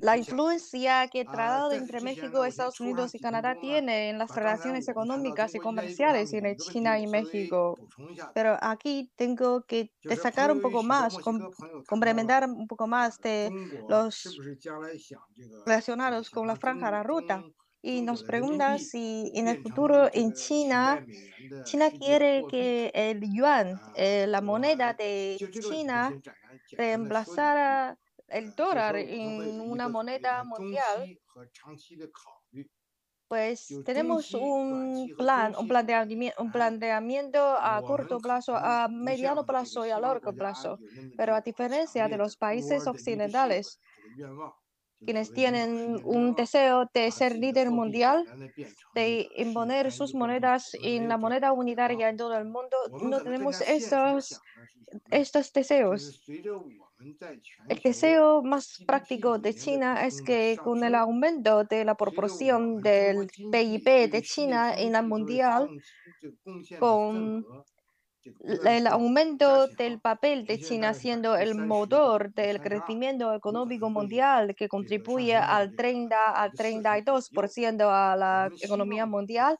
la influencia que el Tratado entre México, Estados Unidos y Canadá tiene en las relaciones económicas y comerciales entre China y México. Pero aquí tengo que destacar un poco más, com- complementar un poco más de los relacionados con la franja de la ruta. Y nos pregunta si en el futuro en China, China quiere que el yuan, eh, la moneda de China, reemplazara el dólar en una moneda mundial. Pues tenemos un plan, un planteamiento, un planteamiento a corto plazo, a mediano plazo y a largo plazo. Pero a diferencia de los países occidentales, quienes tienen un deseo de ser líder mundial, de imponer sus monedas en la moneda unitaria en todo el mundo, no tenemos estos, estos deseos. El deseo más práctico de China es que con el aumento de la proporción del PIB de China en la mundial, con el aumento del papel de China siendo el motor del crecimiento económico mundial que contribuye al 30 al 32% a la economía mundial,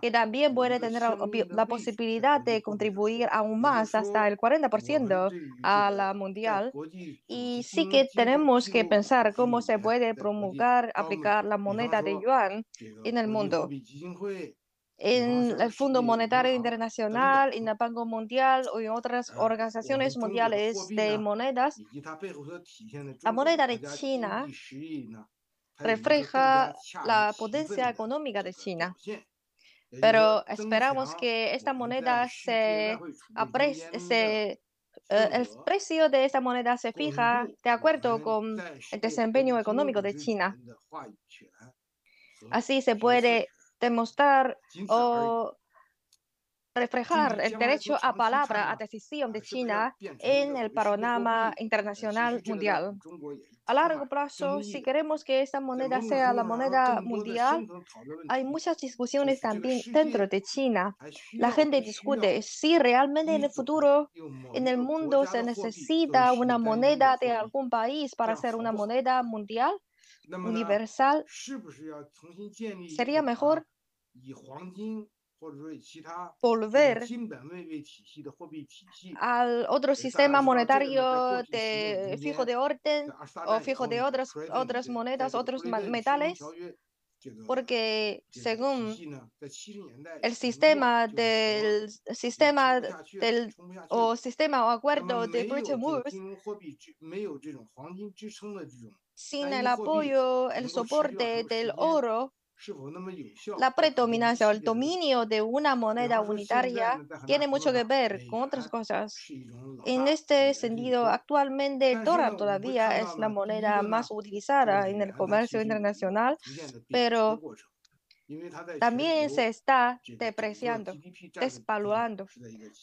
que también puede tener la posibilidad de contribuir aún más hasta el 40% a la mundial. Y sí que tenemos que pensar cómo se puede promulgar, aplicar la moneda de yuan en el mundo. En el Fondo Monetario Internacional, en el Banco Mundial o en otras organizaciones mundiales de monedas, la moneda de China refleja la potencia económica de China. Pero esperamos que esta moneda se, se eh, el precio de esta moneda se fija de acuerdo con el desempeño económico de China. Así se puede demostrar o reflejar el derecho a palabra, a decisión de China en el panorama internacional mundial. A largo plazo, si queremos que esta moneda sea la moneda mundial, hay muchas discusiones también dentro de China. La gente discute si realmente en el futuro, en el mundo, se necesita una moneda de algún país para ser una moneda mundial, universal. Sería mejor volver al otro sistema monetario de fijo de orden o fijo de otras, otras monedas, otros metales, porque según el sistema del sistema del o sistema o acuerdo de Bretton Woods, sin el apoyo, el soporte del oro, la predominancia o el dominio de una moneda unitaria tiene mucho que ver con otras cosas. En este sentido, actualmente el dólar todavía es la moneda más utilizada en el comercio internacional, pero también se está depreciando, desvaluando,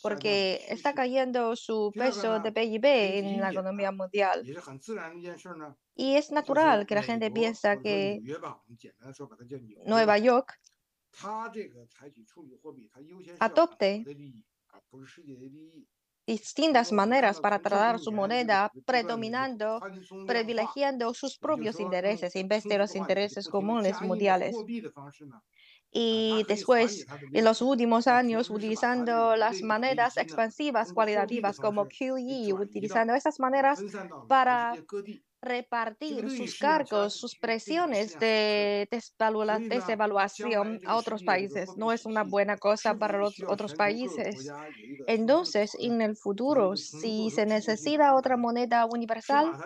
porque está cayendo su peso de PIB en la economía mundial. Y es natural que la gente piensa que Nueva York adopte distintas maneras para tratar su moneda, predominando, privilegiando sus propios intereses en vez de los intereses comunes mundiales. Y después, en los últimos años, utilizando las maneras expansivas cualitativas como QE, utilizando esas maneras para repartir sus cargos, sus presiones de devaluación a otros países. No es una buena cosa para los otros países. Entonces, en el futuro, si se necesita otra moneda universal,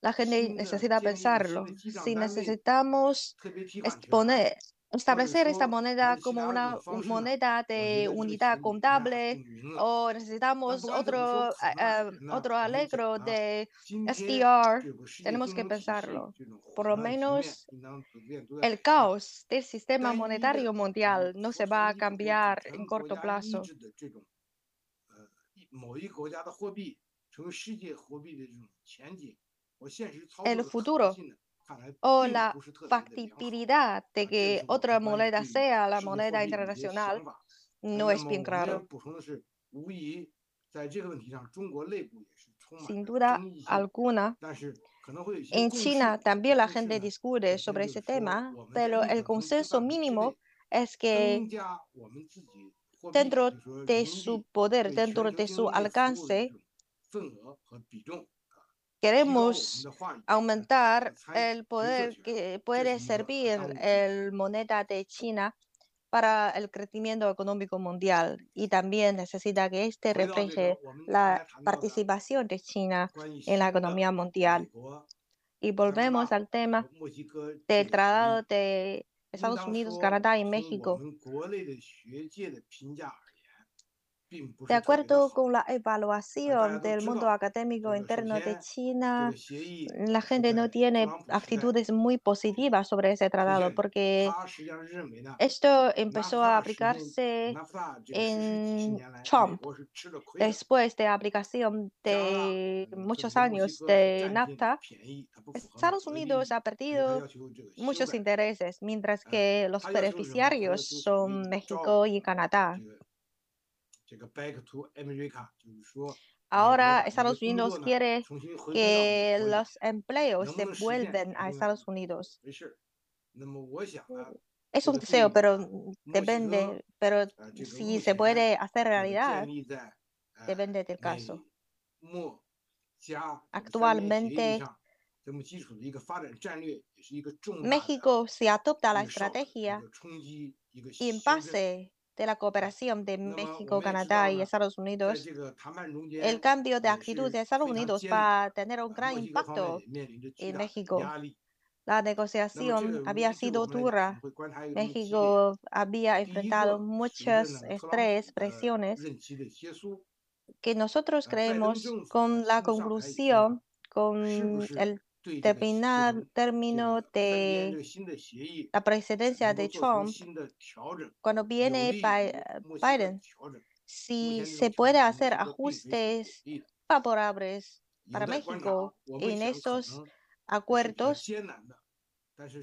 la gente necesita pensarlo. Si necesitamos exponer, establecer esta moneda como una moneda de unidad contable o necesitamos otro, eh, eh, otro alegro de SDR, tenemos que pensarlo. Por lo menos el caos del sistema monetario mundial no se va a cambiar en corto plazo. El futuro o la factibilidad de que otra moneda sea la moneda internacional no es bien claro. sin duda alguna. En China también la gente discute sobre ese tema, pero el consenso mínimo es que dentro de su poder, dentro de su alcance, queremos aumentar el poder que puede servir el moneda de China para el crecimiento económico mundial y también necesita que este refleje la participación de China en la economía mundial. Y volvemos al tema del Tratado de Estados Unidos, Canadá y México. De acuerdo con la evaluación del mundo académico interno de China, la gente no tiene actitudes muy positivas sobre ese tratado porque esto empezó a aplicarse en Trump después de aplicación de muchos años de NAFTA. Estados Unidos ha perdido muchos intereses, mientras que los beneficiarios son México y Canadá. Ahora Estados Unidos quiere que los empleos se vuelvan a Estados Unidos. Es un deseo, pero depende, pero si se puede hacer realidad, depende del caso. Actualmente, México se adopta la estrategia y en base de la cooperación de México, Canadá y Estados Unidos, el cambio de actitud de Estados Unidos va a tener un gran impacto en México. La negociación había sido dura. México había enfrentado muchos estrés, presiones, que nosotros creemos con la conclusión, con el terminar término de la presidencia de Trump, cuando viene Biden, si se puede hacer ajustes favorables para México en esos acuerdos,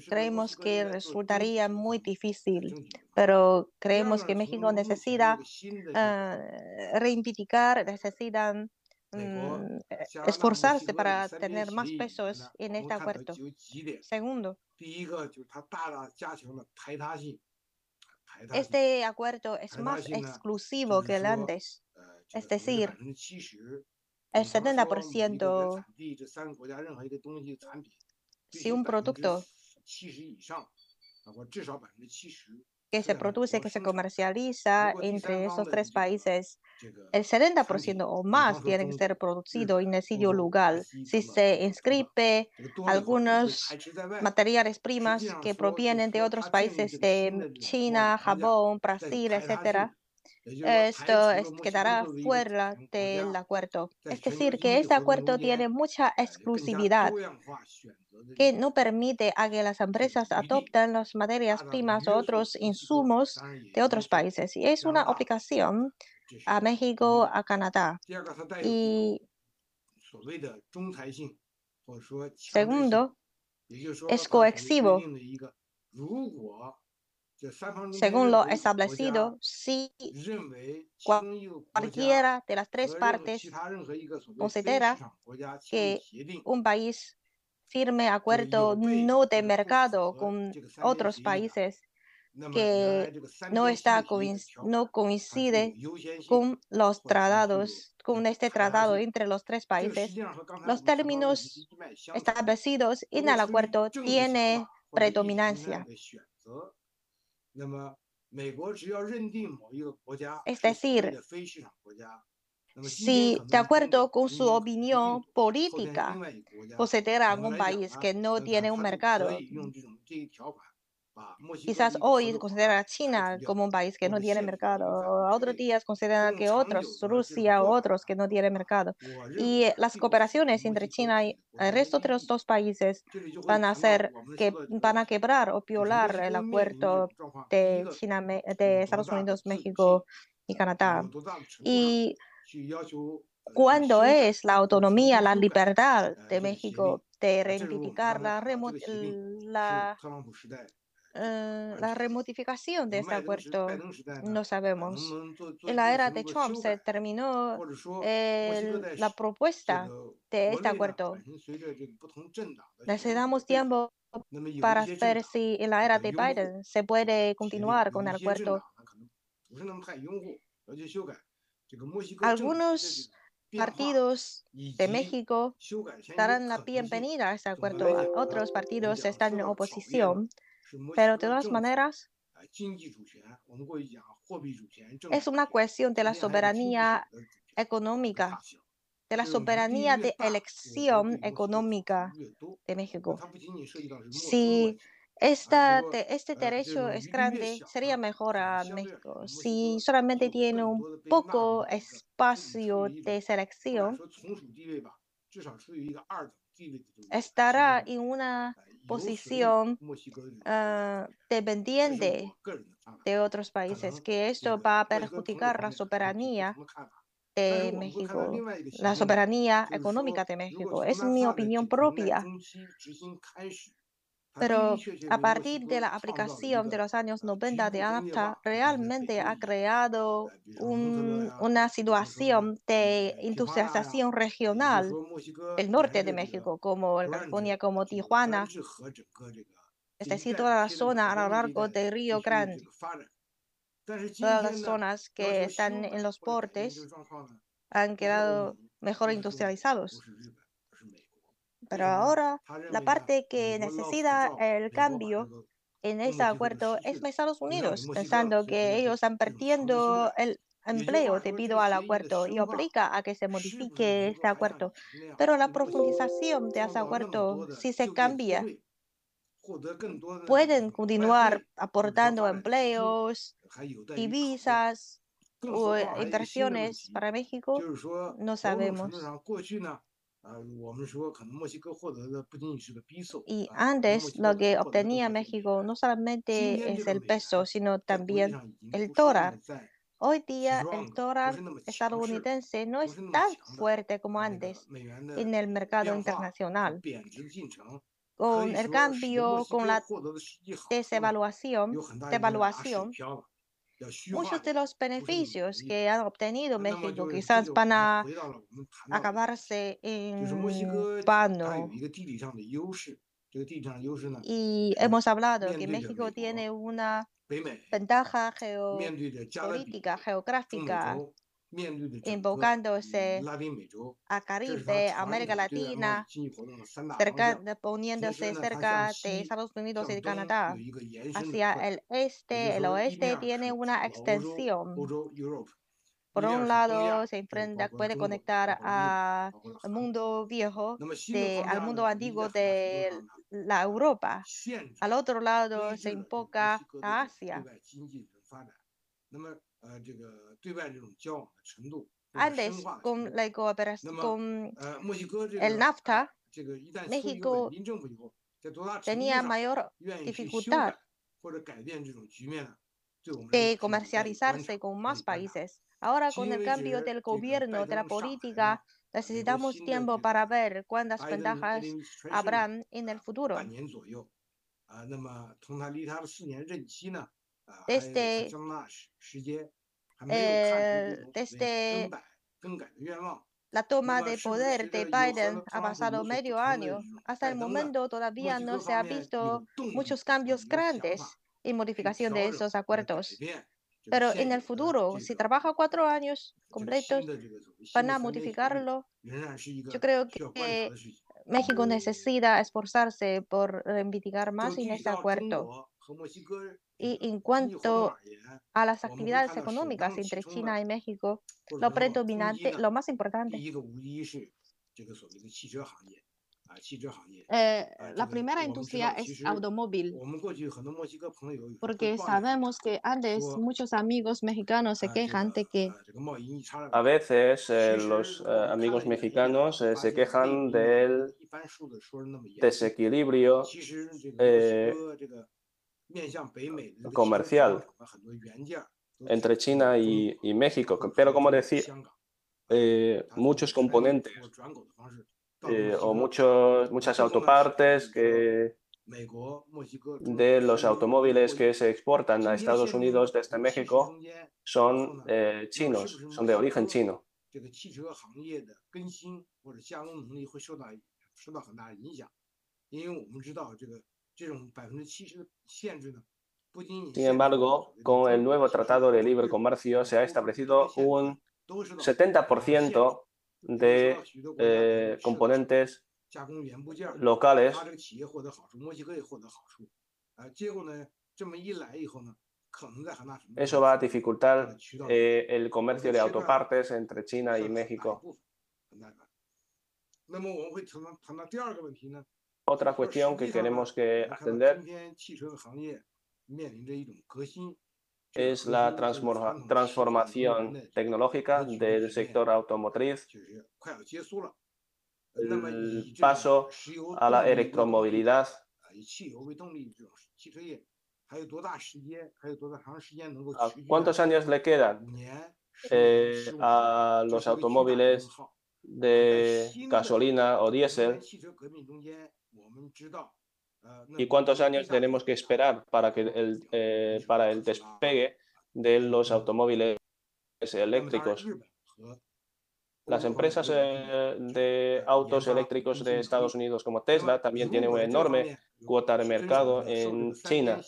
creemos que resultaría muy difícil, pero creemos que México necesita uh, reivindicar, necesitan esforzarse para tener más pesos en este acuerdo. Segundo, este acuerdo es más exclusivo que el antes, es decir, el 70% si un producto que se produce, que se comercializa entre esos tres países, el 70% o más tiene que ser producido en el sitio lugar. Si se inscribe algunos materiales primas que provienen de otros países de China, Japón, Brasil, etcétera, esto quedará fuera del acuerdo. Es decir, que este acuerdo tiene mucha exclusividad que no permite a que las empresas adopten las materias primas o otros insumos de otros países. Y es una obligación a México, a Canadá. Y segundo, es coexivo según lo establecido, si cualquiera de las tres partes considera que un país firme acuerdo no de mercado con otros países que no, está, no coincide con los tratados, con este tratado entre los tres países. Los términos establecidos en el acuerdo tienen predominancia. Es decir, si de acuerdo con su opinión política considera un país que no tiene un mercado, Quizás hoy considera a China como un país que no tiene mercado, otros días consideran que otros, Rusia o otros que no tienen mercado. Y las cooperaciones entre China y el resto de los dos países van a hacer que van a quebrar o violar el acuerdo de China, de Estados Unidos, México y Canadá. Y cuando es la autonomía, la libertad de México de reivindicar la, la eh, la remodificación de este acuerdo no sabemos. En la era de Trump se terminó el- la propuesta de este acuerdo. Necesitamos tiempo para ver si en la era de Biden se puede continuar con el acuerdo. Algunos partidos de México darán la bienvenida a este acuerdo. Otros partidos están en oposición, pero de todas maneras es una cuestión de la soberanía económica, de la soberanía de elección económica de México. Si esta, este derecho es grande, sería mejor a México. Si solamente tiene un poco espacio de selección, estará en una posición ah, dependiente de otros países, que esto va a perjudicar la soberanía de México, la soberanía económica de México. Es mi opinión propia. Pero a partir de la aplicación de los años 90 de NAFTA, realmente ha creado un- una situación de industrialización regional. El norte de México, como California, como Tijuana, es decir, toda la zona a lo largo del Río Grande, todas las zonas que están en los portes han quedado mejor industrializados. Pero ahora la parte que necesita el cambio en ese acuerdo es Estados Unidos, pensando que ellos están perdiendo el empleo debido al acuerdo y obliga a que se modifique este acuerdo. Pero la profundización de ese acuerdo, si se cambia, pueden continuar aportando empleos, divisas o inversiones para México, no sabemos. Y antes lo que obtenía México no solamente es el peso, sino también el dólar. Hoy día el dólar estadounidense no es tan fuerte como antes en el mercado internacional. Con el cambio, con la devaluación, devaluación, muchos de los beneficios que ha obtenido México quizás van a acabarse en vano. Y hemos hablado que México tiene una ventaja geopolítica, geográfica, invocándose a Caribe, América Latina, cerca, poniéndose cerca de Estados Unidos y de Canadá. Hacia el este, el oeste tiene una extensión. Por un lado, se enfrenta, puede conectar al mundo viejo, de, al mundo antiguo de la Europa. Al otro lado, se invoca a Asia. Antes, con la cooperación, con el NAFTA, México tenía mayor dificultad de comercializarse con más países. Ahora, con el cambio del gobierno, de la política, necesitamos tiempo para ver cuántas ventajas habrán en el futuro. Desde, eh, desde la toma de poder de Biden ha pasado medio año. Hasta el momento todavía no se ha visto muchos cambios grandes y modificación de esos acuerdos. Pero en el futuro, si trabaja cuatro años completos, van a modificarlo. Yo creo que México necesita esforzarse por reivindicar más en este acuerdo. Y en cuanto a las actividades económicas entre China y México, lo predominante, lo más importante, eh, la primera industria es automóvil, porque sabemos que antes muchos amigos mexicanos se quejan de que A veces eh, los eh, amigos mexicanos eh, se quejan del desequilibrio eh, comercial. entre China y, y México, pero como decía, eh, muchos componentes eh, o muchos, muchas autopartes que de los automóviles que se exportan a Estados Unidos desde México son eh, chinos, son de origen chino. Sin embargo, con el nuevo Tratado de Libre Comercio se ha establecido un 70% de eh, componentes locales eso va a dificultar eh, el comercio de autopartes entre China y México. Otra cuestión que queremos que atender es la transformación tecnológica del sector automotriz, el paso a la electromovilidad. ¿Cuántos años le quedan eh, a los automóviles de gasolina o diésel? ¿Y cuántos años tenemos que esperar para, que el, eh, para el despegue de los automóviles eléctricos? Las empresas eh, de autos eléctricos de Estados Unidos como Tesla también tienen una enorme cuota de mercado en China.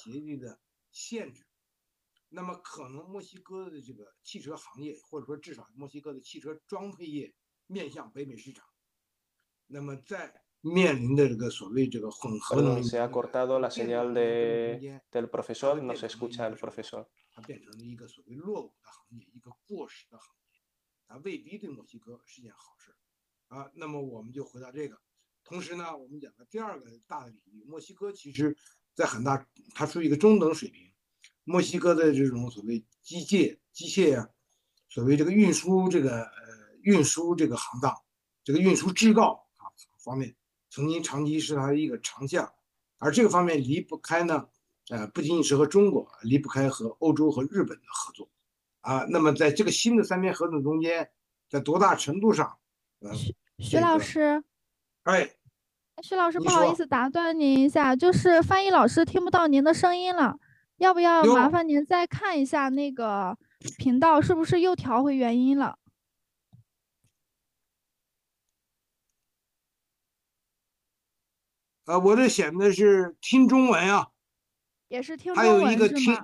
面临的这个所谓这个混合能源。Se ha cortado la señal de del profesor. No se escucha el profesor. 它变成了一个所谓落伍的行业，一个过时的行业，它未必对墨西哥是件好事啊。那么我们就回到这个，同时呢，我们讲的第二个大的领域，墨西哥其实，在很大，它属于一个中等水平。墨西哥的这种所谓机械、机械呀、所谓这个运输这个呃运输这个行当，这个运输制造啊方面，曾经长期是他的一个长项，而这个方面离不开呢，呃，不仅仅是和中国，离不开和欧洲和日本的合作，啊，那么在这个新的三边合作中间，在多大程度上，呃，徐老师，哎。徐老师，不好意思打断您一下，就是翻译老师听不到您的声音了，要不要麻烦您再看一下那个频道是不是又调回原音了？呃，我这显的是听中文啊，也是听还有一个听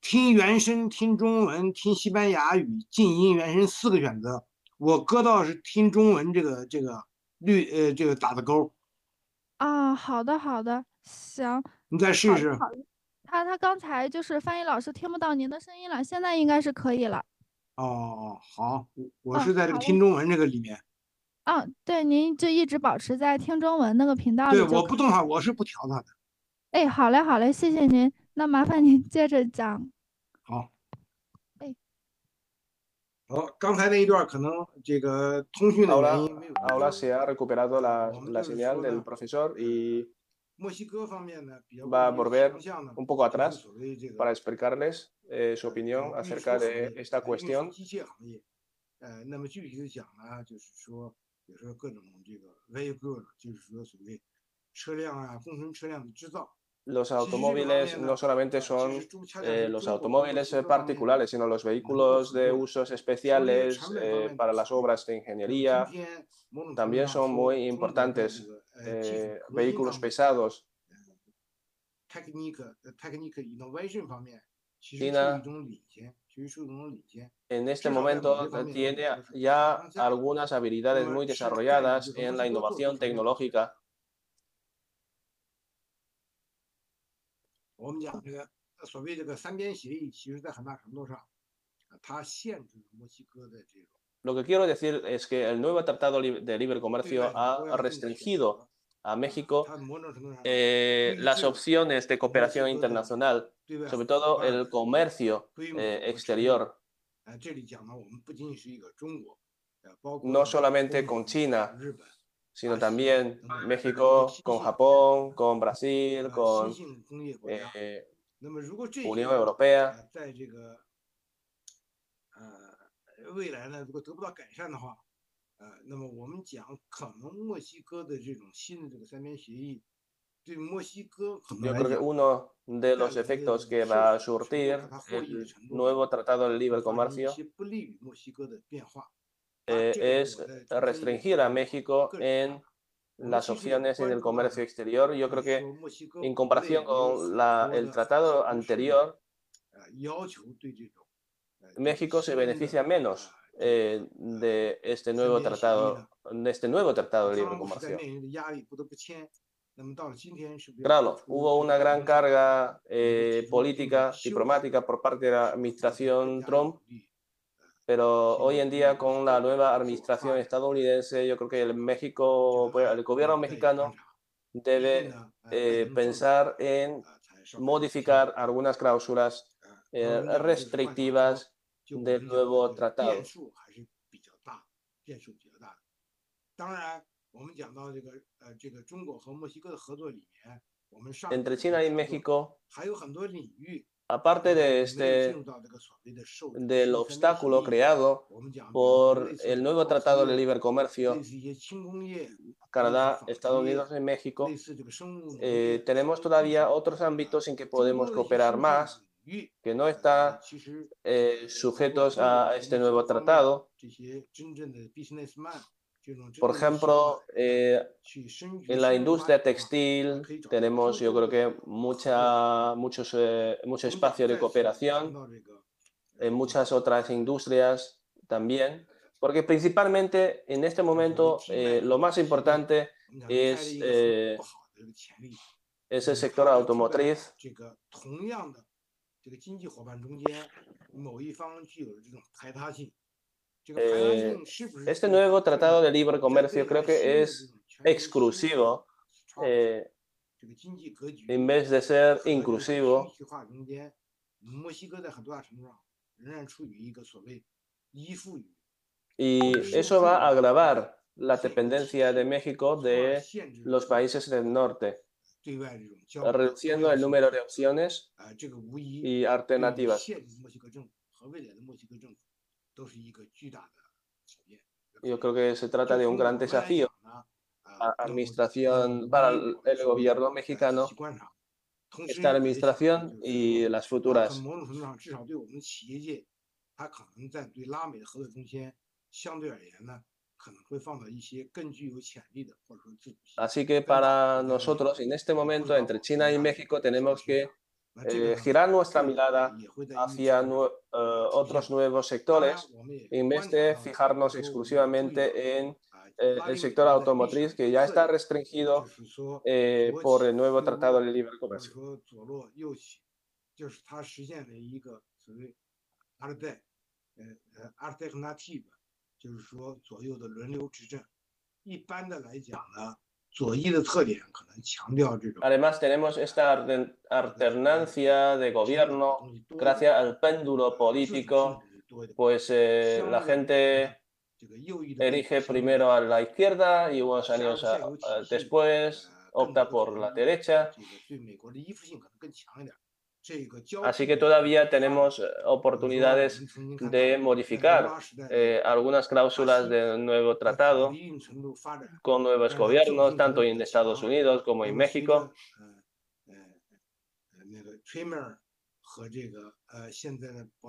听原声、听中文、听西班牙语、静音、原声四个选择。我搁到是听中文这个这个绿呃这个打的勾。啊，好的好的，行。你再试试。他他刚才就是翻译老师听不到您的声音了，现在应该是可以了。哦，好，我是在这个听中文这个里面。嗯，对，您就一直保持在听中文那个频道里。对，我不动它，我是不调它的。哎，好嘞，好嘞，谢谢您。那麻烦您接着讲。好。哎。好，刚才那一段可能这个通讯的原因没有。Ahora se ha recuperado la la señal del profesor y va a volver un poco atrás para explicarles su opinión acerca de esta cuestión. 呃，那么具体的讲呢，就是说。比如说各种这个 vehicle，就是说所谓车辆啊，工程车辆的制造。Los automóviles no solamente son eh, los automóviles particulares, sino los vehículos de usos especiales eh, para las obras de ingeniería. También son muy importantes. Eh, vehículos pesados. China en este momento tiene ya algunas habilidades muy desarrolladas en la innovación tecnológica. Lo que quiero decir es que el nuevo Tratado de Libre Comercio ha restringido a México eh, las opciones de cooperación internacional, sobre todo el comercio eh, exterior. No solamente con China, sino también México, con Japón, con Brasil, con eh, Unión Europea. Yo creo que uno de los efectos que va a surtir el nuevo Tratado de Libre Comercio eh, es restringir a México en las opciones en el comercio exterior. Yo creo que en comparación con la, el tratado anterior, México se beneficia menos eh, de este nuevo tratado, de este nuevo tratado de libre comercio. Claro, hubo una gran carga eh, política, diplomática por parte de la administración Trump, pero hoy en día con la nueva administración estadounidense, yo creo que el México, pues, el gobierno mexicano debe eh, pensar en modificar algunas cláusulas eh, restrictivas del nuevo tratado. Entre China y México, aparte de este del obstáculo creado por el nuevo Tratado de Libre Comercio, Canadá, Estados Unidos y México, eh, tenemos todavía otros ámbitos en que podemos cooperar más que no están eh, sujetos a este nuevo tratado. Por ejemplo, eh, en la industria textil tenemos, yo creo que, mucha, muchos, eh, mucho espacio de cooperación, en muchas otras industrias también, porque principalmente en este momento lo más importante es, es el sector automotriz eh, este nuevo tratado de libre comercio creo que es exclusivo eh, en vez de ser inclusivo. Y eso va a agravar la dependencia de México de los países del norte reduciendo el número de opciones y alternativas. Yo creo que se trata de un gran desafío administración para el gobierno mexicano, esta administración y las futuras. Así que para nosotros en este momento entre China y México tenemos que eh, girar nuestra mirada hacia eh, otros nuevos sectores en vez de fijarnos exclusivamente en eh, el sector automotriz que ya está restringido por el nuevo Tratado de Libre Comercio. Además tenemos esta alternancia de gobierno gracias al péndulo político, pues eh, la gente elige primero a la izquierda y unos años después opta por la derecha. Así que todavía tenemos eh, oportunidades de modificar eh, algunas cláusulas del nuevo tratado con nuevos gobiernos, tanto en Estados Unidos como en México.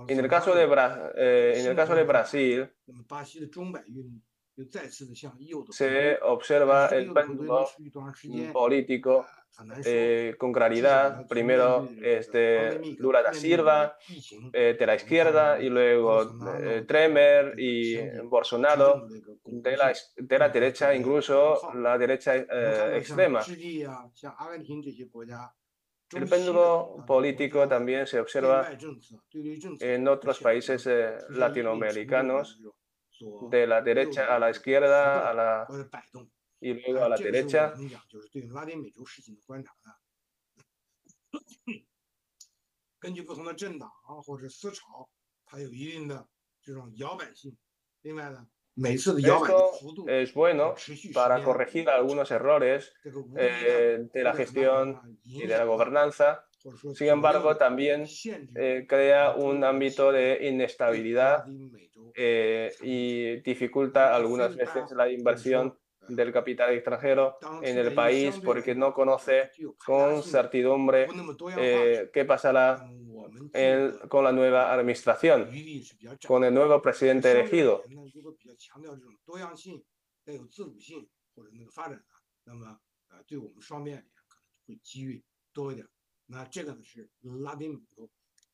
En el caso de, eh, en el caso de Brasil, se observa el péndulo político eh, con claridad. Primero este, Lula da Silva eh, de la izquierda y luego eh, Tremer y Bolsonaro de la, de la derecha, incluso la derecha extrema. El péndulo político también se observa en otros países latinoamericanos. de la derecha a la izquierda a la, y luego a la derecha. Esto es bueno para corregir algunos errores eh, de la gestión y de la gobernanza. Sin embargo, también eh, crea un ámbito de inestabilidad eh, y dificulta algunas veces la inversión del capital extranjero en el país porque no conoce con certidumbre eh, qué pasará con la nueva administración, con el nuevo presidente elegido.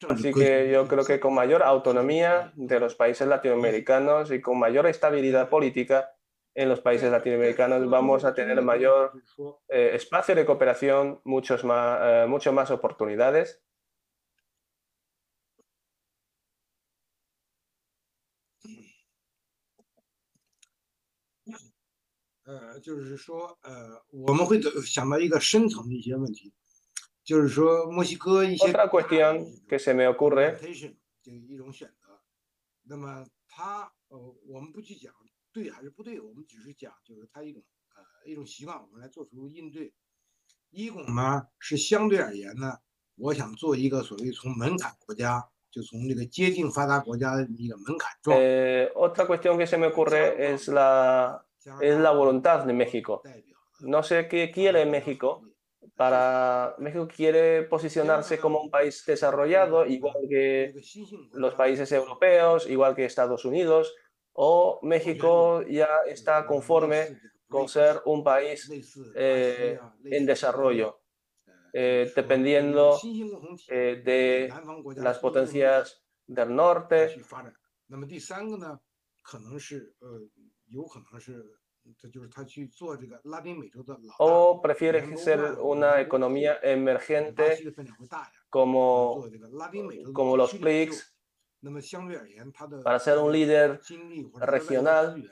Así que yo creo que con mayor autonomía de los países latinoamericanos y con mayor estabilidad política en los países latinoamericanos vamos a tener mayor eh, espacio de cooperación, muchos más, eh, mucho más oportunidades. Otra cuestión que se me ocurre otra cuestión que se me ocurre es la, es la voluntad de México. No sé qué quiere México, para México quiere posicionarse como un país desarrollado, igual que los países europeos, igual que Estados Unidos, o México ya está conforme con ser un país eh, en desarrollo, eh, dependiendo eh, de las potencias del norte. ¿O prefiere ser una economía emergente como, como los BRICS para ser un líder regional?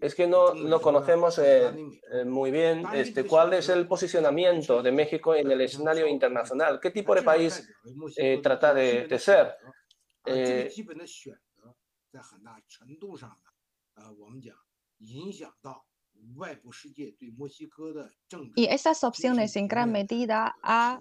Es que no, no conocemos eh, muy bien este, cuál es el posicionamiento de México en el escenario internacional. ¿Qué tipo de país eh, trata de, de ser? Y estas opciones en gran medida han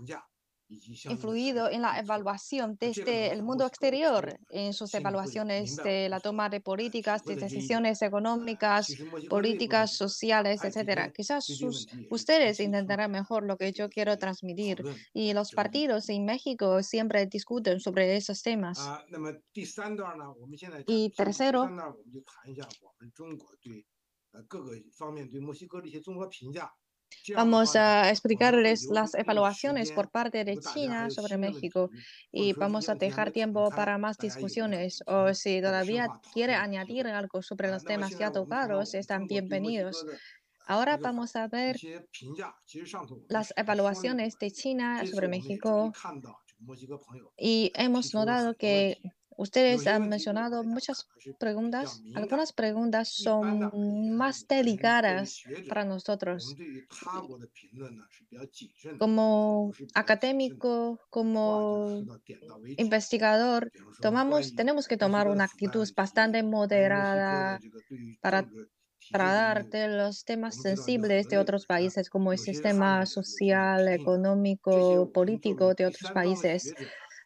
influido en la evaluación desde el mundo exterior, en sus evaluaciones de la toma de políticas, de decisiones económicas, políticas sociales, etcétera. Quizás ustedes entenderán mejor lo que yo quiero transmitir y los partidos en México siempre discuten sobre esos temas. Y tercero, Vamos a explicarles las evaluaciones por parte de China sobre México y vamos a dejar tiempo para más discusiones o si todavía quiere añadir algo sobre los temas ya tocados, están bienvenidos. Ahora vamos a ver las evaluaciones de China sobre México y hemos notado que Ustedes han mencionado muchas preguntas. Algunas preguntas son más delicadas para nosotros. Como académico, como investigador, tomamos, tenemos que tomar una actitud bastante moderada para tratar de los temas sensibles de otros países, como el sistema social, económico, político de otros países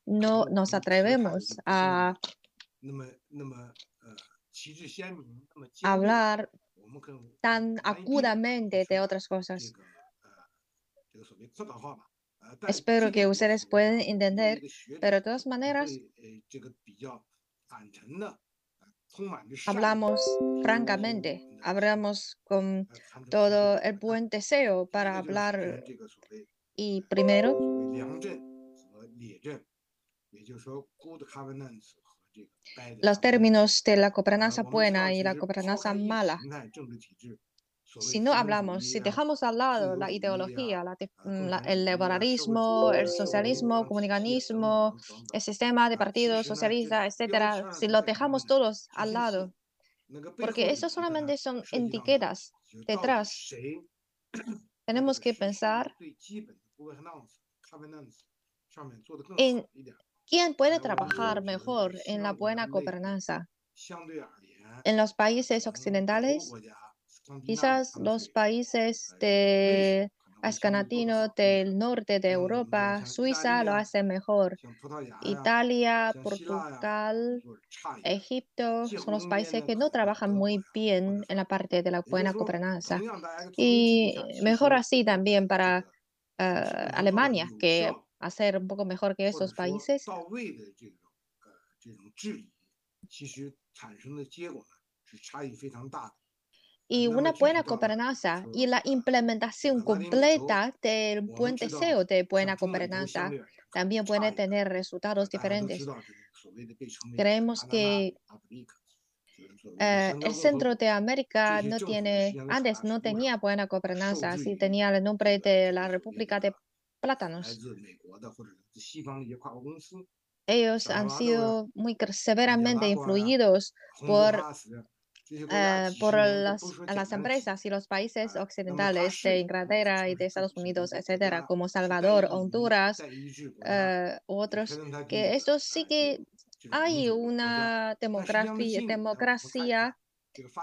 no nos atrevemos a hablar tan acudamente de otras cosas. Espero que ustedes puedan entender, pero de todas maneras, hablamos francamente, hablamos con todo el buen deseo para hablar. Y primero, los términos de la gobernanza buena y la gobernanza mala. Si no hablamos, si dejamos al lado la ideología, mm, el liberalismo, el socialismo, el comunismo, el sistema de partidos socialistas, etcétera, si lo dejamos todos al lado, porque eso solamente son etiquetas detrás. Tenemos que pensar en ¿Quién puede trabajar mejor en la buena gobernanza? En los países occidentales, quizás los países de ascanatino del norte de Europa, Suiza lo hace mejor. Italia, Portugal, Egipto son los países que no trabajan muy bien en la parte de la buena gobernanza. Y mejor así también para Alemania, que hacer un poco mejor que esos países. Y una buena gobernanza y la implementación completa del buen deseo de buena gobernanza también puede tener resultados diferentes. Creemos que el centro de América no tiene, antes no tenía buena gobernanza, así tenía el nombre de la República de Plátanos. Ellos han sido muy severamente influidos por eh, por las, las, empresas y los países occidentales de Inglaterra y de Estados Unidos, etcétera, como Salvador, Honduras, eh, otros, que esto sí que hay una democracia, democracia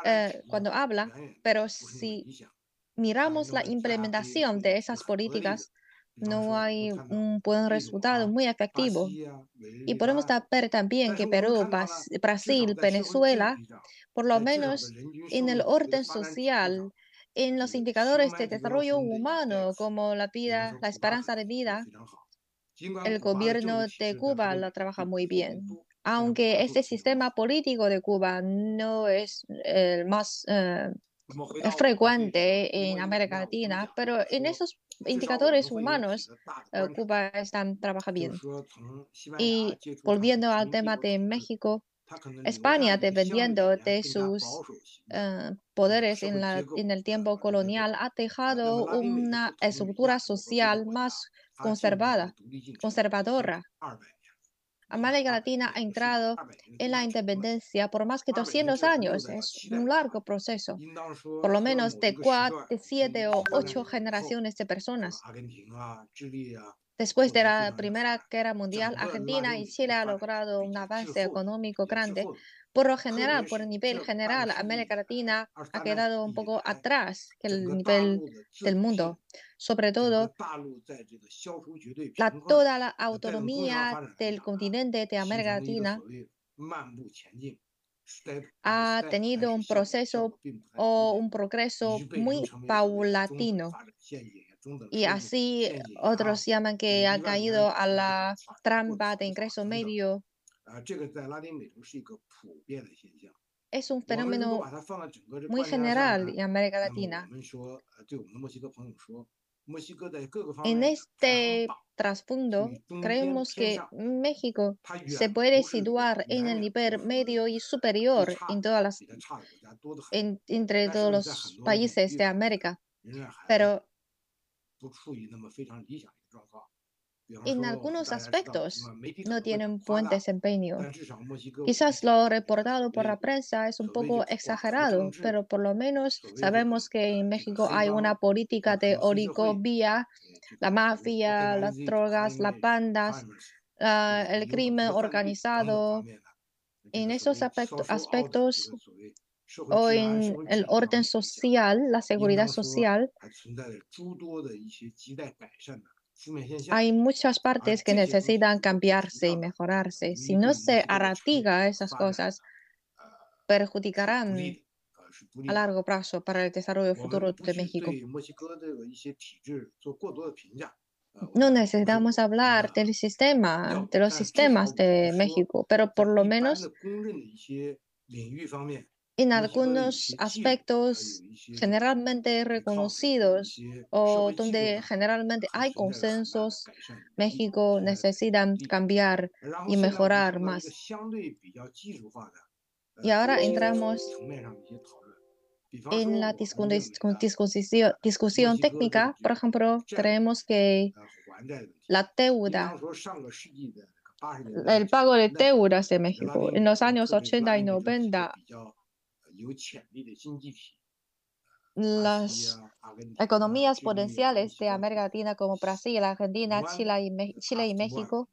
eh, cuando habla, pero si miramos la implementación de esas políticas, no hay un buen resultado muy efectivo. Y podemos ver también que Perú, Brasil, Venezuela, por lo menos en el orden social, en los indicadores de desarrollo humano, como la vida, la esperanza de vida, el gobierno de Cuba lo trabaja muy bien. Aunque este sistema político de Cuba no es el más eh, frecuente en América Latina, pero en esos indicadores humanos, eh, Cuba está, trabaja bien. Y volviendo al tema de México, España, dependiendo de sus eh, poderes en, la, en, el tiempo colonial, ha dejado una estructura social más conservada, conservadora. América Latina ha entrado en la independencia por más que 200 años. Es un largo proceso, por lo menos de cuatro, de siete o ocho generaciones de personas. Después de la Primera Guerra Mundial, Argentina y Chile han logrado un avance económico grande. Por lo general, por el nivel general, América Latina ha quedado un poco atrás que el nivel del mundo. Sobre todo, la, toda la autonomía del continente de América Latina ha tenido un proceso o un progreso muy paulatino. Y así otros llaman que ha caído a la trampa de ingreso medio. Es un fenómeno muy general en América Latina. En este trasfondo, creemos que México se puede situar en el nivel medio y superior en todas las, entre todos los países de América, pero en algunos aspectos no tienen buen desempeño. Quizás lo reportado por la prensa es un poco exagerado, pero por lo menos sabemos que en México hay una política de oligovía, la mafia, las drogas, las bandas, ah, el crimen organizado. En esos aspectos o en el orden social, la seguridad social, hay muchas partes que necesitan cambiarse y mejorarse. Si no se arratiga esas cosas, perjudicarán a largo plazo para el desarrollo futuro de México. No necesitamos hablar del sistema, de los sistemas de México, pero por lo menos en algunos aspectos generalmente reconocidos o donde generalmente hay consensos, México necesita cambiar y mejorar más. Y ahora entramos en la discusión, discusión técnica. Por ejemplo, creemos que la deuda el pago de deudas de México en los años 80 y 90 las economías potenciales de América Latina como Brasil, Argentina, Chile y, Chile y México,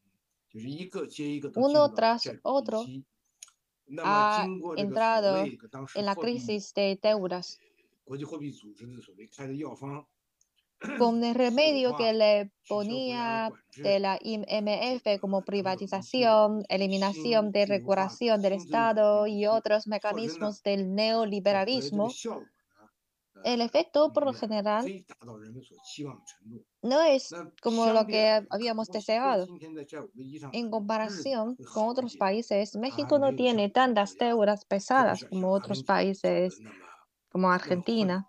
uno tras otro, ha entrado en la crisis de deudas. Con el remedio que le ponía de la IMF como privatización, eliminación de regulación del Estado y otros mecanismos del neoliberalismo, el efecto por lo general no es como lo que habíamos deseado. En comparación con otros países, México no tiene tantas deudas pesadas como otros países como Argentina.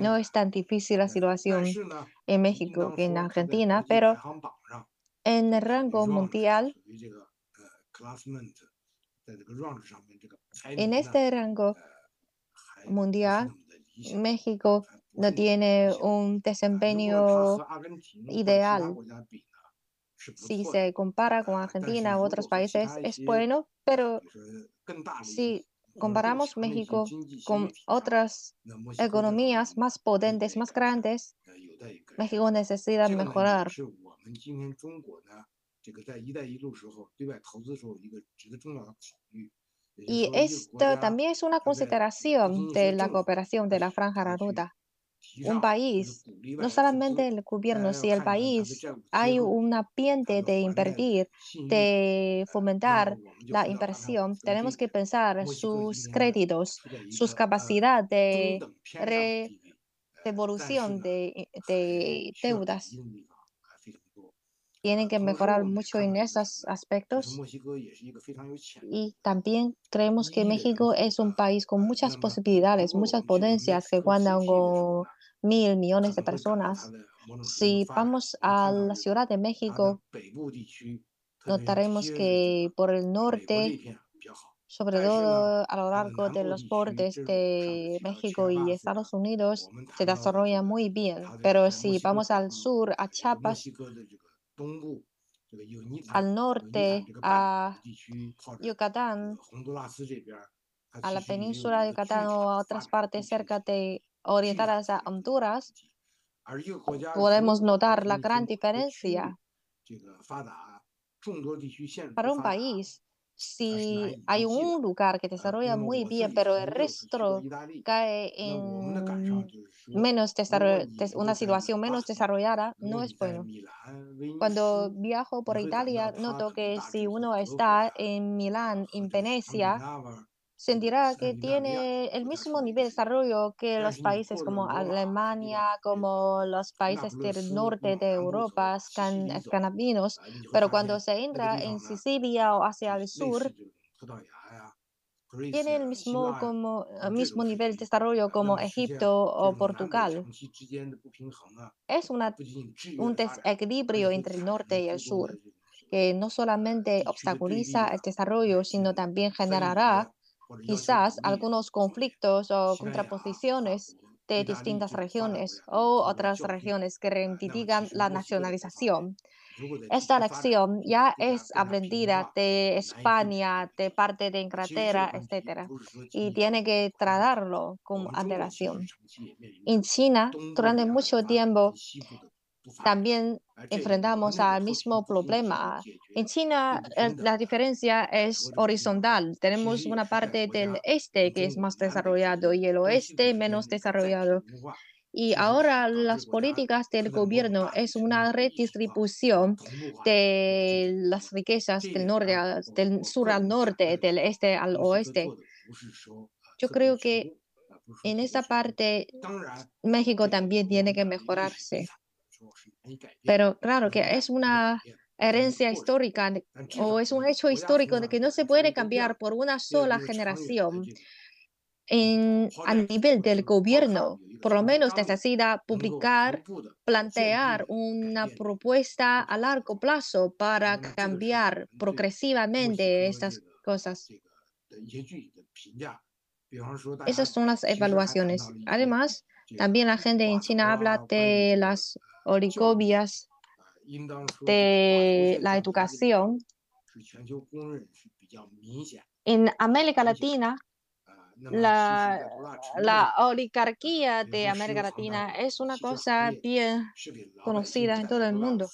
No es tan difícil la situación en México que en Argentina, pero en el rango mundial, en este rango mundial, México no tiene un desempeño ideal. Si se compara con Argentina u otros países, es bueno, pero si comparamos México con otras economías más potentes, más grandes, México necesita mejorar. Y esto también es una consideración de la cooperación de la Franja de la Ruta. Un país, no solamente el gobierno, si el país hay un ambiente de invertir, de fomentar la inversión, tenemos que pensar sus créditos, sus capacidades de devolución de, de deudas tienen que mejorar mucho en esos aspectos. Y también creemos que México es un país con muchas posibilidades, muchas potencias que cuentan con mil millones de personas. Si vamos a la Ciudad de México, notaremos que por el norte, sobre todo a lo largo de los bordes de México y Estados Unidos, se desarrolla muy bien. Pero si vamos al sur, a Chiapas, al norte, a Yucatán, a la península de Yucatán o a otras partes cerca de orientadas a Honduras, podemos notar la gran diferencia. Para un país si hay un lugar que desarrolla muy bien, pero el resto cae en menos una situación menos desarrollada, no es bueno. Cuando viajo por Italia, noto que si uno está en Milán, en Venecia, sentirá que tiene el mismo nivel de desarrollo que los países como Alemania, como los países del norte de Europa, escandinavos, pero cuando se entra en Sicilia o hacia el sur, tiene el mismo, como, mismo nivel de desarrollo como Egipto o Portugal. Es una, un desequilibrio entre el norte y el sur que no solamente obstaculiza el desarrollo, sino también generará quizás algunos conflictos o contraposiciones de distintas regiones o otras regiones que reivindican la nacionalización. Esta lección ya es aprendida de España, de parte de Inglaterra, etc. Y tiene que tratarlo con antelación. En China, durante mucho tiempo, también enfrentamos al mismo problema. En China la diferencia es horizontal. Tenemos una parte del este que es más desarrollado y el oeste menos desarrollado. Y ahora las políticas del gobierno es una redistribución de las riquezas del, norte, del sur al norte, del este al oeste. Yo creo que en esa parte México también tiene que mejorarse. Pero claro que es una herencia histórica o es un hecho histórico de que no se puede cambiar por una sola generación. En, a nivel del gobierno, por lo menos necesita publicar, plantear una propuesta a largo plazo para cambiar progresivamente estas cosas. Esas son las evaluaciones. Además, también la gente en China habla de las origobias de la educación. En América Latina, la, la, oligarquía de América Latina es una cosa bien conocida en todo el mundo.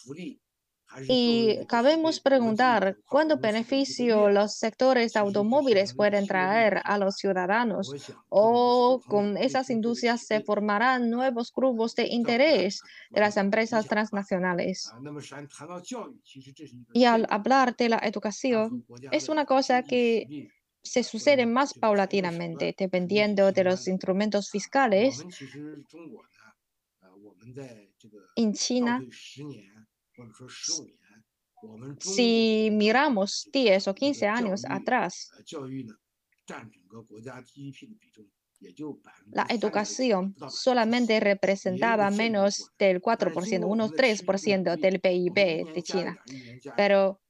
Y cabemos preguntar cuánto beneficio los sectores automóviles pueden traer a los ciudadanos o con esas industrias se formarán nuevos grupos de interés de las empresas transnacionales. Y al hablar de la educación, es una cosa que se sucede más paulatinamente, dependiendo de los instrumentos fiscales. En China, si miramos 10 o 15 años atrás, la educación solamente representaba menos del 4%, unos 3% del PIB de China. Pero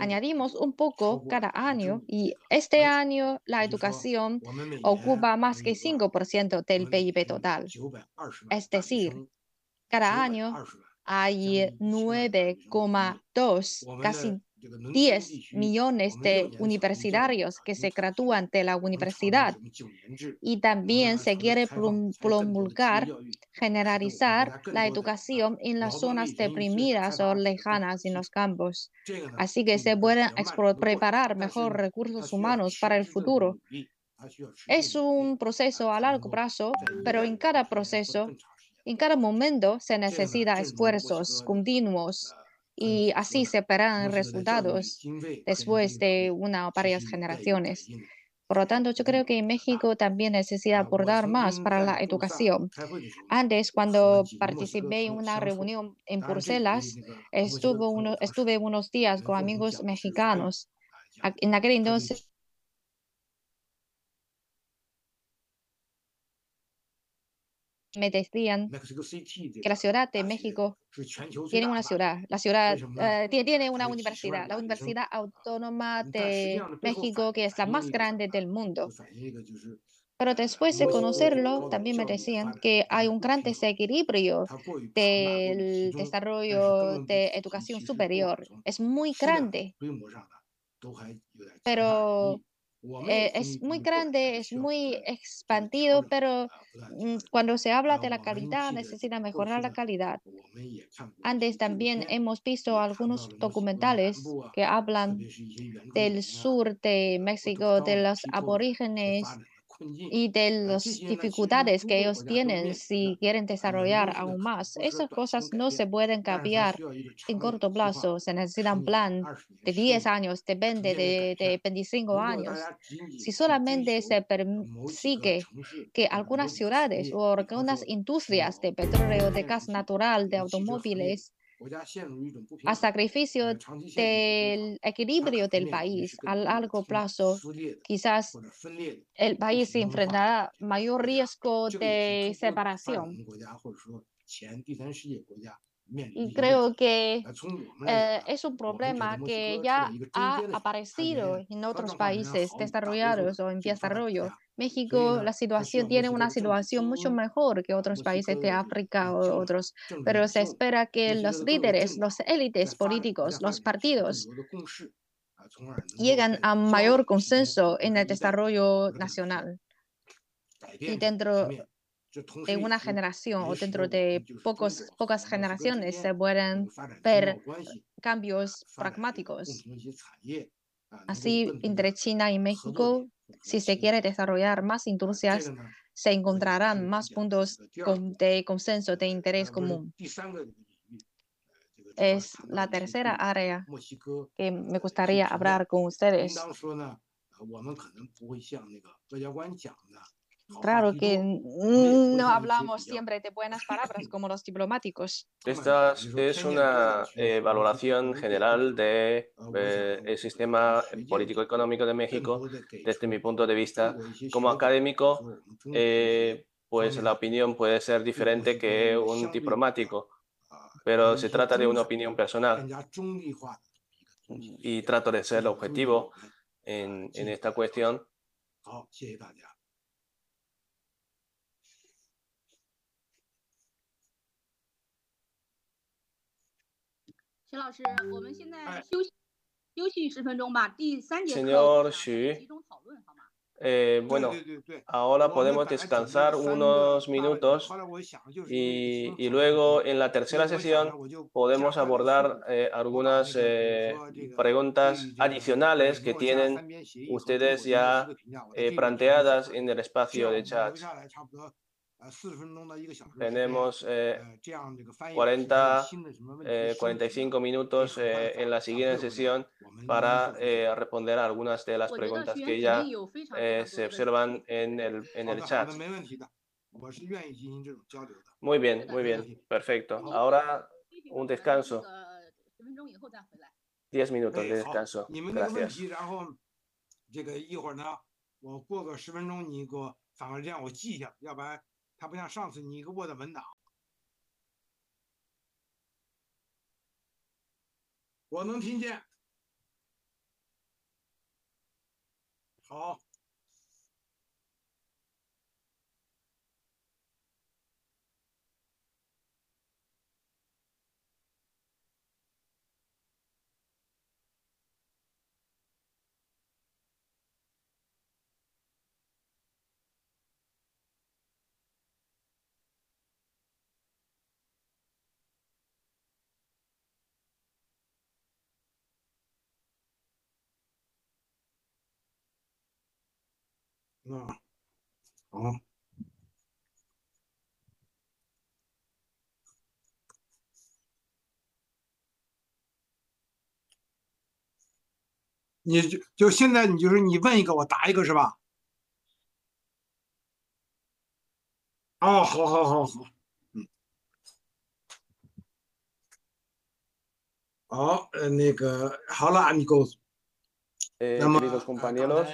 añadimos un poco cada año y este año la educación ocupa más que 5% del PIB total. Es decir, cada año hay 9,2, casi 10 millones de universitarios que se gradúan de la universidad. y también se quiere promulgar, generalizar la educación en las zonas deprimidas o lejanas en los campos. Así que se pueden preparar mejor recursos humanos para el futuro. Es un proceso a largo plazo, pero en cada proceso en cada momento se necesitan esfuerzos continuos y así se verán resultados después de una o varias generaciones. Por lo tanto, yo creo que México también necesita aportar más para la educación. Antes, cuando participé en una reunión en Bruselas, estuve, estuve unos días con amigos mexicanos. En aquel entonces me decían que la ciudad de México tiene una ciudad, la ciudad eh, tiene una universidad, la Universidad Autónoma de México, que es la más grande del mundo. Pero después de conocerlo, también me decían que hay un gran desequilibrio del desarrollo de educación superior. Es muy grande. Pero eh, es muy grande, es muy expandido, pero mm, cuando se habla de la calidad, necesita mejorar la calidad. Antes también hemos visto algunos documentales que hablan del sur de México, de los aborígenes y de las dificultades que ellos tienen si quieren desarrollar aún más. Esas cosas no se pueden cambiar en corto plazo. Se necesita un plan de 10 años, depende de, de 25 años. Si solamente se persigue que algunas ciudades o algunas industrias de petróleo, de gas natural, de automóviles, a sacrificio del equilibrio del país a largo plazo, quizás el país se enfrentará mayor riesgo de separación. Y creo que eh, es un problema que ya ha aparecido en otros países desarrollados o en desarrollo. México, la situación tiene una situación mucho mejor que otros países de África o otros, pero se espera que los líderes, los élites políticos, los partidos lleguen a mayor consenso en el desarrollo nacional. Y dentro de una generación o dentro de pocos, pocas generaciones se pueden ver cambios pragmáticos. Así, entre China y México, si se quiere desarrollar más industrias, se encontrarán más puntos de consenso de interés común. Es la tercera área que me gustaría hablar con ustedes. Claro que no hablamos siempre de buenas palabras como los diplomáticos. Esta es una eh, valoración general del de, eh, sistema político-económico de México desde mi punto de vista. Como académico, eh, pues la opinión puede ser diferente que un diplomático, pero se trata de una opinión personal. y trato de ser objetivo en, en esta cuestión. Señor Xu, Eh, bueno, ahora podemos descansar unos minutos y, luego en la tercera sesión podemos abordar eh, algunas eh, preguntas adicionales que tienen ustedes ya planteadas en el espacio de chat. Tenemos 40, 45 45 en la siguiente sesión para responder a algunas de las preguntas que ya se observan en el, en el chat. Muy bien, muy bien, perfecto. Ahora un descanso. 10 minutos de descanso. Gracias. 它不像上次你给我在文档，我能听见。好。啊，好，你就就现在，你就是你问一个，我答一个，是吧？哦，好好好好，嗯，好，呃，那个好了，amigos。Eh, queridos compañeros,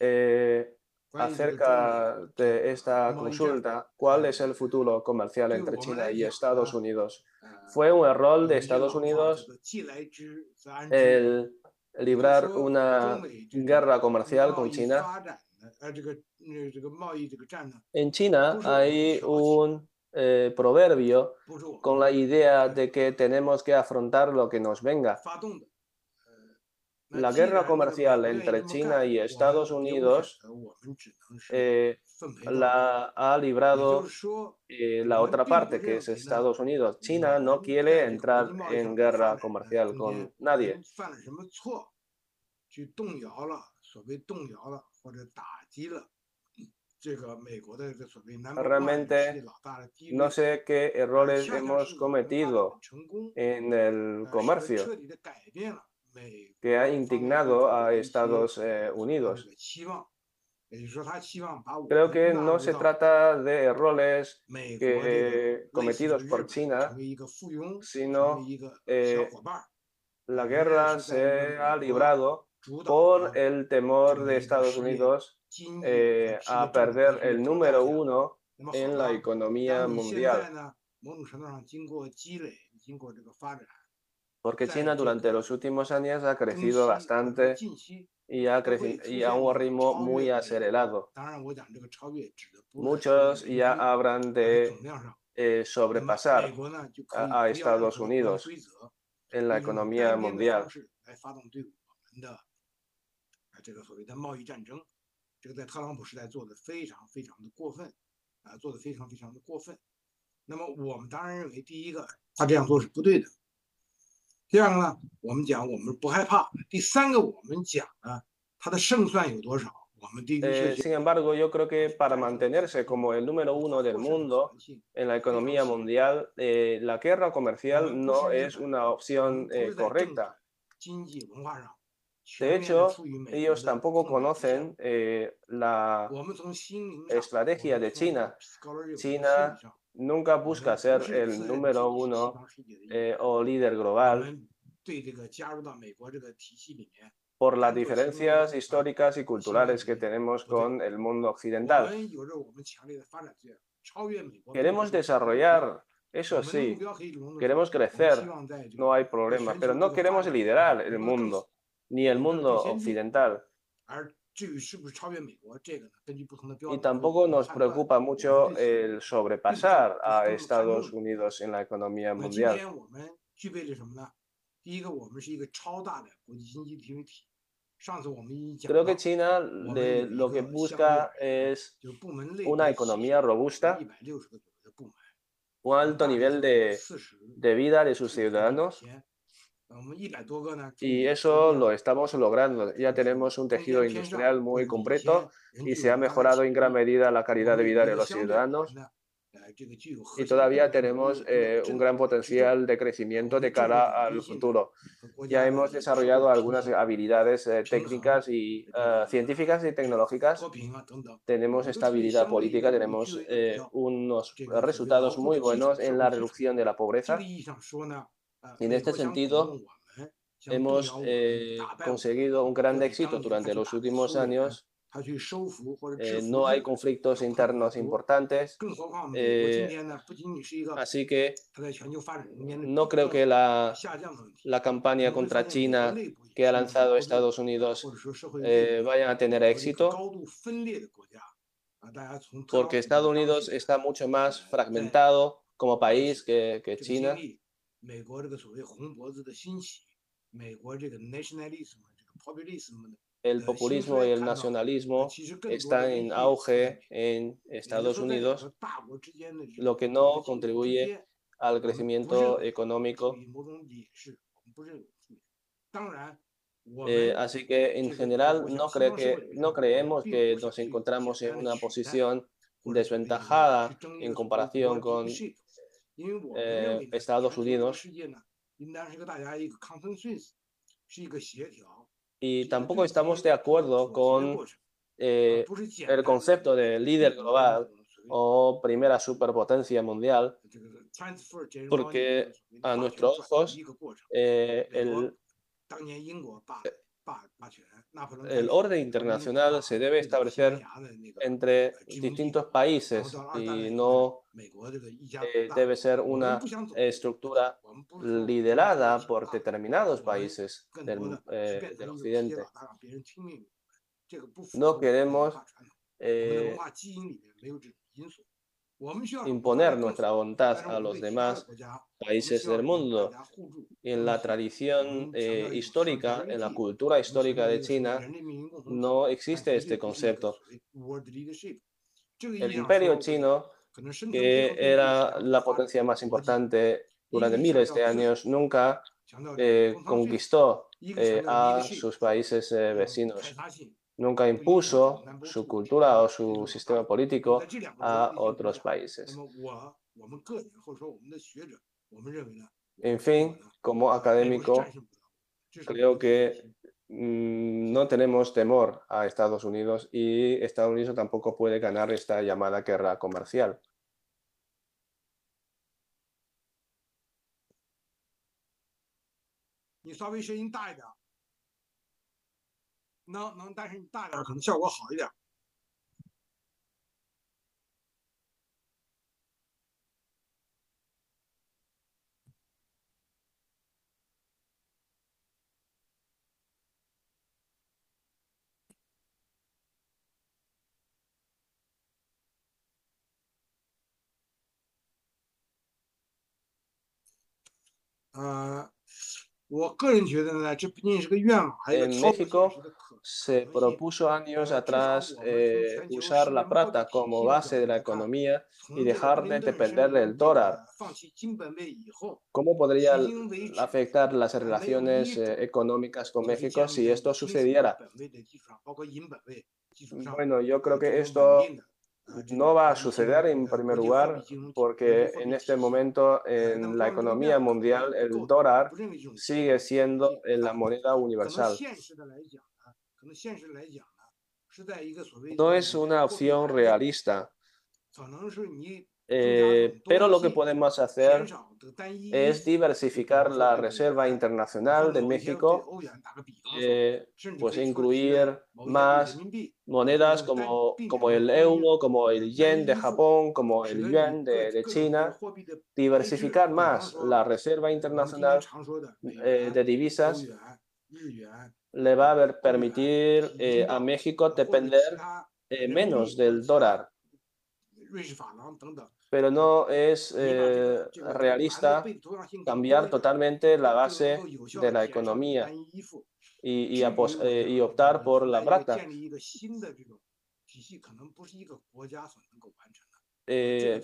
eh, acerca de esta consulta, ¿cuál es el futuro comercial entre China y Estados Unidos? ¿Fue un error de Estados Unidos el librar una guerra comercial con China? En China hay un eh, proverbio con la idea de que tenemos que afrontar lo que nos venga. La guerra comercial entre China y Estados Unidos eh, la ha librado eh, la otra parte, que es Estados Unidos. China no quiere entrar en guerra comercial con nadie. Realmente no sé qué errores hemos cometido en el comercio que ha indignado a Estados eh, Unidos. Creo que no se trata de errores cometidos por China, sino eh, la guerra se ha librado por el temor de Estados Unidos eh, a perder el número uno en la economía mundial porque China durante los últimos años ha crecido bastante y, ha y a un ritmo muy acelerado. Muchos ya hablan de eh, sobrepasar a, Estados Unidos en la economía mundial. Sin embargo, yo creo que para mantenerse como el número uno del mundo en la economía mundial, eh, la guerra comercial no es una opción eh, correcta. De hecho, ellos tampoco conocen eh, la estrategia de China. China nunca busca ser el número uno eh, o líder global. Por las diferencias históricas y culturales que tenemos con el mundo occidental. Queremos desarrollar, eso sí, queremos crecer, no hay problema, pero no queremos liderar el mundo, ni el mundo occidental. Y tampoco nos preocupa mucho el sobrepasar a Estados Unidos en la economía mundial. Creo que China lo que busca es una economía robusta, un alto nivel de, de vida de sus ciudadanos y eso lo estamos logrando. Ya tenemos un tejido industrial muy completo y se ha mejorado en gran medida la calidad de vida de los ciudadanos. Y todavía tenemos eh, un gran potencial de crecimiento de cara al futuro. Ya hemos desarrollado algunas habilidades eh, técnicas y eh, científicas y tecnológicas. Tenemos estabilidad política, tenemos unos resultados muy buenos en la reducción de la pobreza. En este sentido, hemos eh, conseguido un gran éxito durante los últimos años. Eh, no hay conflictos internos importantes. Eh, así que no creo que la, la, campaña contra China que ha lanzado Estados Unidos vaya a tener éxito. porque Estados Unidos está mucho más fragmentado como país que, que China el populismo y el nacionalismo están en auge en Estados Unidos, lo que no contribuye al crecimiento económico. Eh, así que en general no, cree que, no creemos que nos encontramos en una posición desventajada en comparación con eh, Estados Unidos y tampoco estamos de acuerdo con eh, el concepto de líder global o primera superpotencia mundial, porque a nuestros ojos eh, el, el orden internacional se debe establecer entre distintos países y no eh, debe ser una estructura liderada por determinados países del, eh, occidente. No queremos eh, imponer nuestra voluntad a los demás países del mundo. En la tradición eh, histórica, en la cultura histórica de China, no existe este concepto. El imperio chino, que era la potencia más importante durante miles de años, nunca eh, conquistó eh, a sus países vecinos nunca impuso su cultura o su sistema político a otros países. En fin, como académico, creo que mm, no tenemos temor a Estados Unidos y Estados Unidos tampoco puede ganar esta llamada guerra comercial. 能能，但是你大点可能效果好一点。呃。En México se propuso años atrás eh, usar la plata como base de la economía y dejar de depender del dólar. ¿Cómo podría afectar las relaciones eh, económicas con México si esto sucediera? Bueno, yo creo que esto no va a suceder en primer lugar porque en este momento en la economía mundial el dólar sigue siendo la moneda universal. No es una opción realista. Eh, pero lo que podemos hacer es diversificar la Reserva Internacional de México, eh, pues incluir más monedas como, como el euro, como el yen de Japón, como el yuan de, China, diversificar más la Reserva Internacional eh, de divisas le va a permitir a México depender menos del dólar pero no es eh, realista cambiar totalmente la base de la economía. y, y, eh, y optar por la plata. Eh,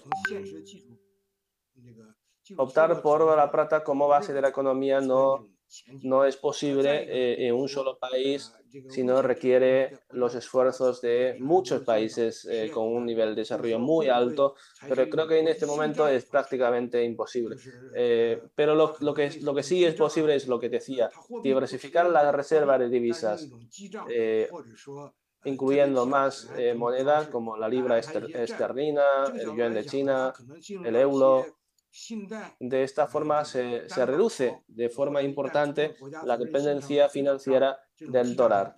optar por la plata como base de la economía no, no es posible eh, en un solo país, sino requiere los esfuerzos de muchos países eh, con un nivel de desarrollo muy alto, pero creo que en este momento es prácticamente imposible. Eh, pero lo, que, lo que sí es posible es lo que decía, diversificar la reserva de divisas incluyendo más monedas como la libra esterlina, el yuan de China, el euro, de esta forma se, se, reduce de forma importante la dependencia financiera del dólar.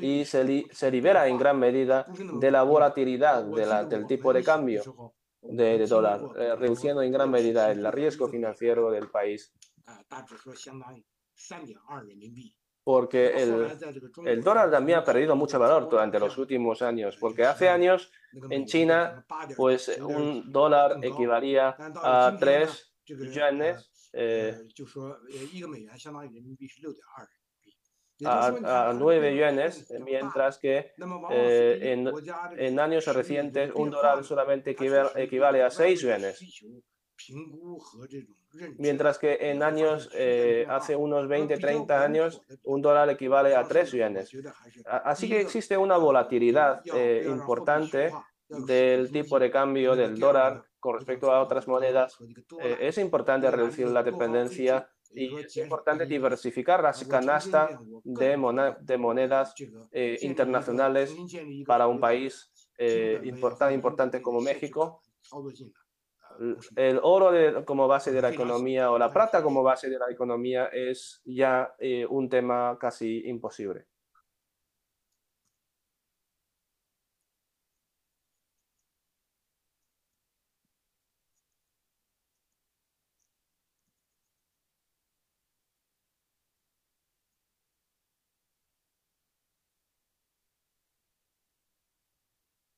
y se, se libera en gran medida de la volatilidad de la, del tipo de cambio de, de dólar, eh, reduciendo en gran medida el riesgo financiero del país porque el, el, dólar también ha perdido mucho valor durante los últimos años, porque hace años en China, pues un dólar equivalía a 3 yuanes, eh, a, a 9 yuanes, mientras que eh, en, en, años recientes un dólar solamente equivale a 6 yuanes mientras que en años, eh, hace unos 20, 30 años, un dólar equivale a 3 yuanes. Así que existe una volatilidad eh, importante del tipo de cambio del dólar con respecto a otras monedas. Eh, es importante reducir la dependencia y es importante diversificar la canasta de, monedas internacionales para un país tan importante como México el oro como base de la economía o la plata como base de la economía es ya eh, un tema casi imposible.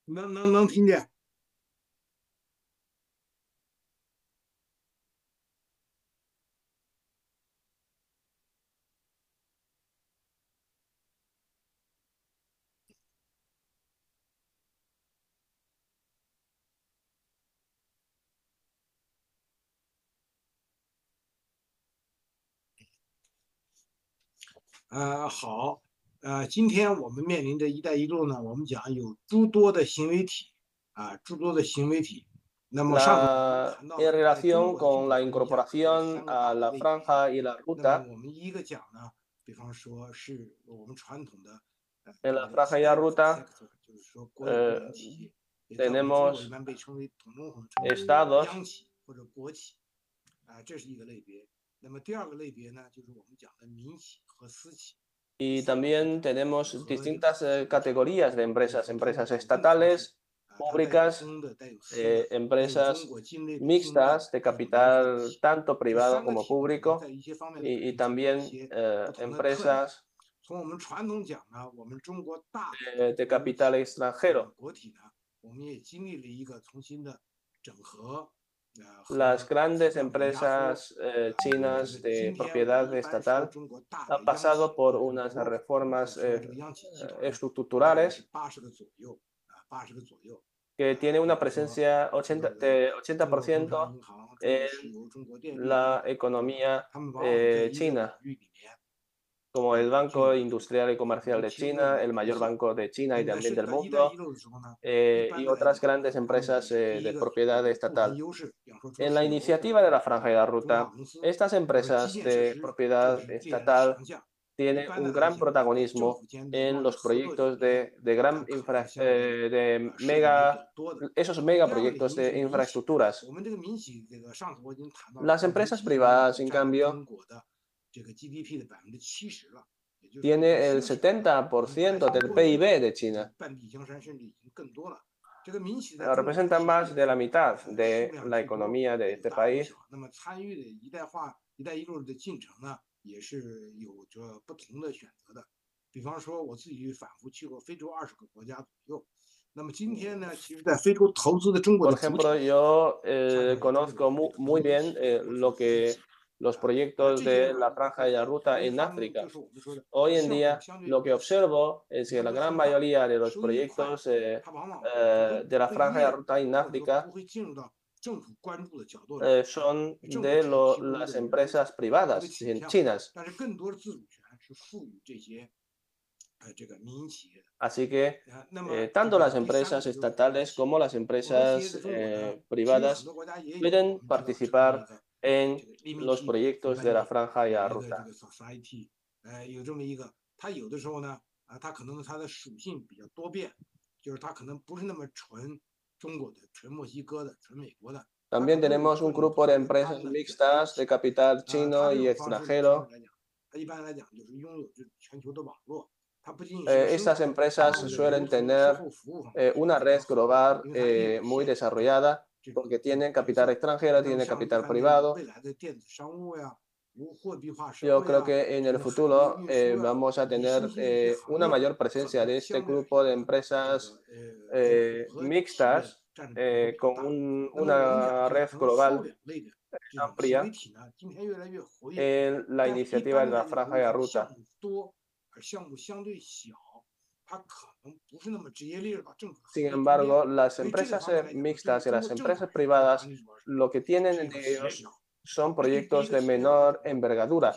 No, no, no 呃，好，呃，今天我们面临着“一带一路”呢，我们讲有诸多的行为体啊，诸多的行为体。那么上，en relación con la incorporación a la franja y la ruta，我们一个讲呢，比方说是我们传统的，en la franja y la ruta，就是说国有企业，tenemos 一般被称为统中统 estados 央企或者国企，啊，这是一个类别。那么第二个类别呢，就是我们讲的民企。Y también tenemos distintas eh, categorías de empresas, empresas estatales, públicas, eh, empresas mixtas de capital tanto privado como público y, y también eh, empresas de, de capital extranjero. Las grandes empresas eh, chinas de propiedad estatal han pasado por unas reformas eh, estructurales que tiene una presencia 80, de 80% en la economía eh, china como el Banco Industrial y Comercial de China, el mayor banco de China y también del mundo, eh, y otras grandes empresas eh, de propiedad estatal. En la iniciativa de la Franja de la Ruta, estas empresas de propiedad estatal tienen un gran protagonismo en los proyectos de, de gran infra, eh, de mega, esos megaproyectos de infraestructuras. Las empresas privadas, en cambio, tiene el 70% del PIB de China. Representan más de la mitad de la economía de este país. Por ejemplo, yo eh, conozco muy, bien eh, lo que los proyectos de la franja y la ruta en África. Hoy en día lo que observo es que la gran mayoría de los proyectos eh, eh, de la franja y la ruta en África eh, son de las empresas privadas chinas. Así que tanto las empresas estatales como las empresas privadas pueden participar en los proyectos de la franja y la ruta. También tenemos un grupo de empresas mixtas de capital chino y extranjero. estas empresas suelen tener una red global muy desarrollada porque tienen capital extranjero, tienen capital privado. Yo creo que en el futuro eh, vamos a tener eh, una mayor presencia de este grupo de empresas eh, mixtas con una red global amplia en la iniciativa de la franja de la ruta. Sin embargo, las empresas mixtas y las empresas privadas lo que tienen en ellos son proyectos de menor envergadura.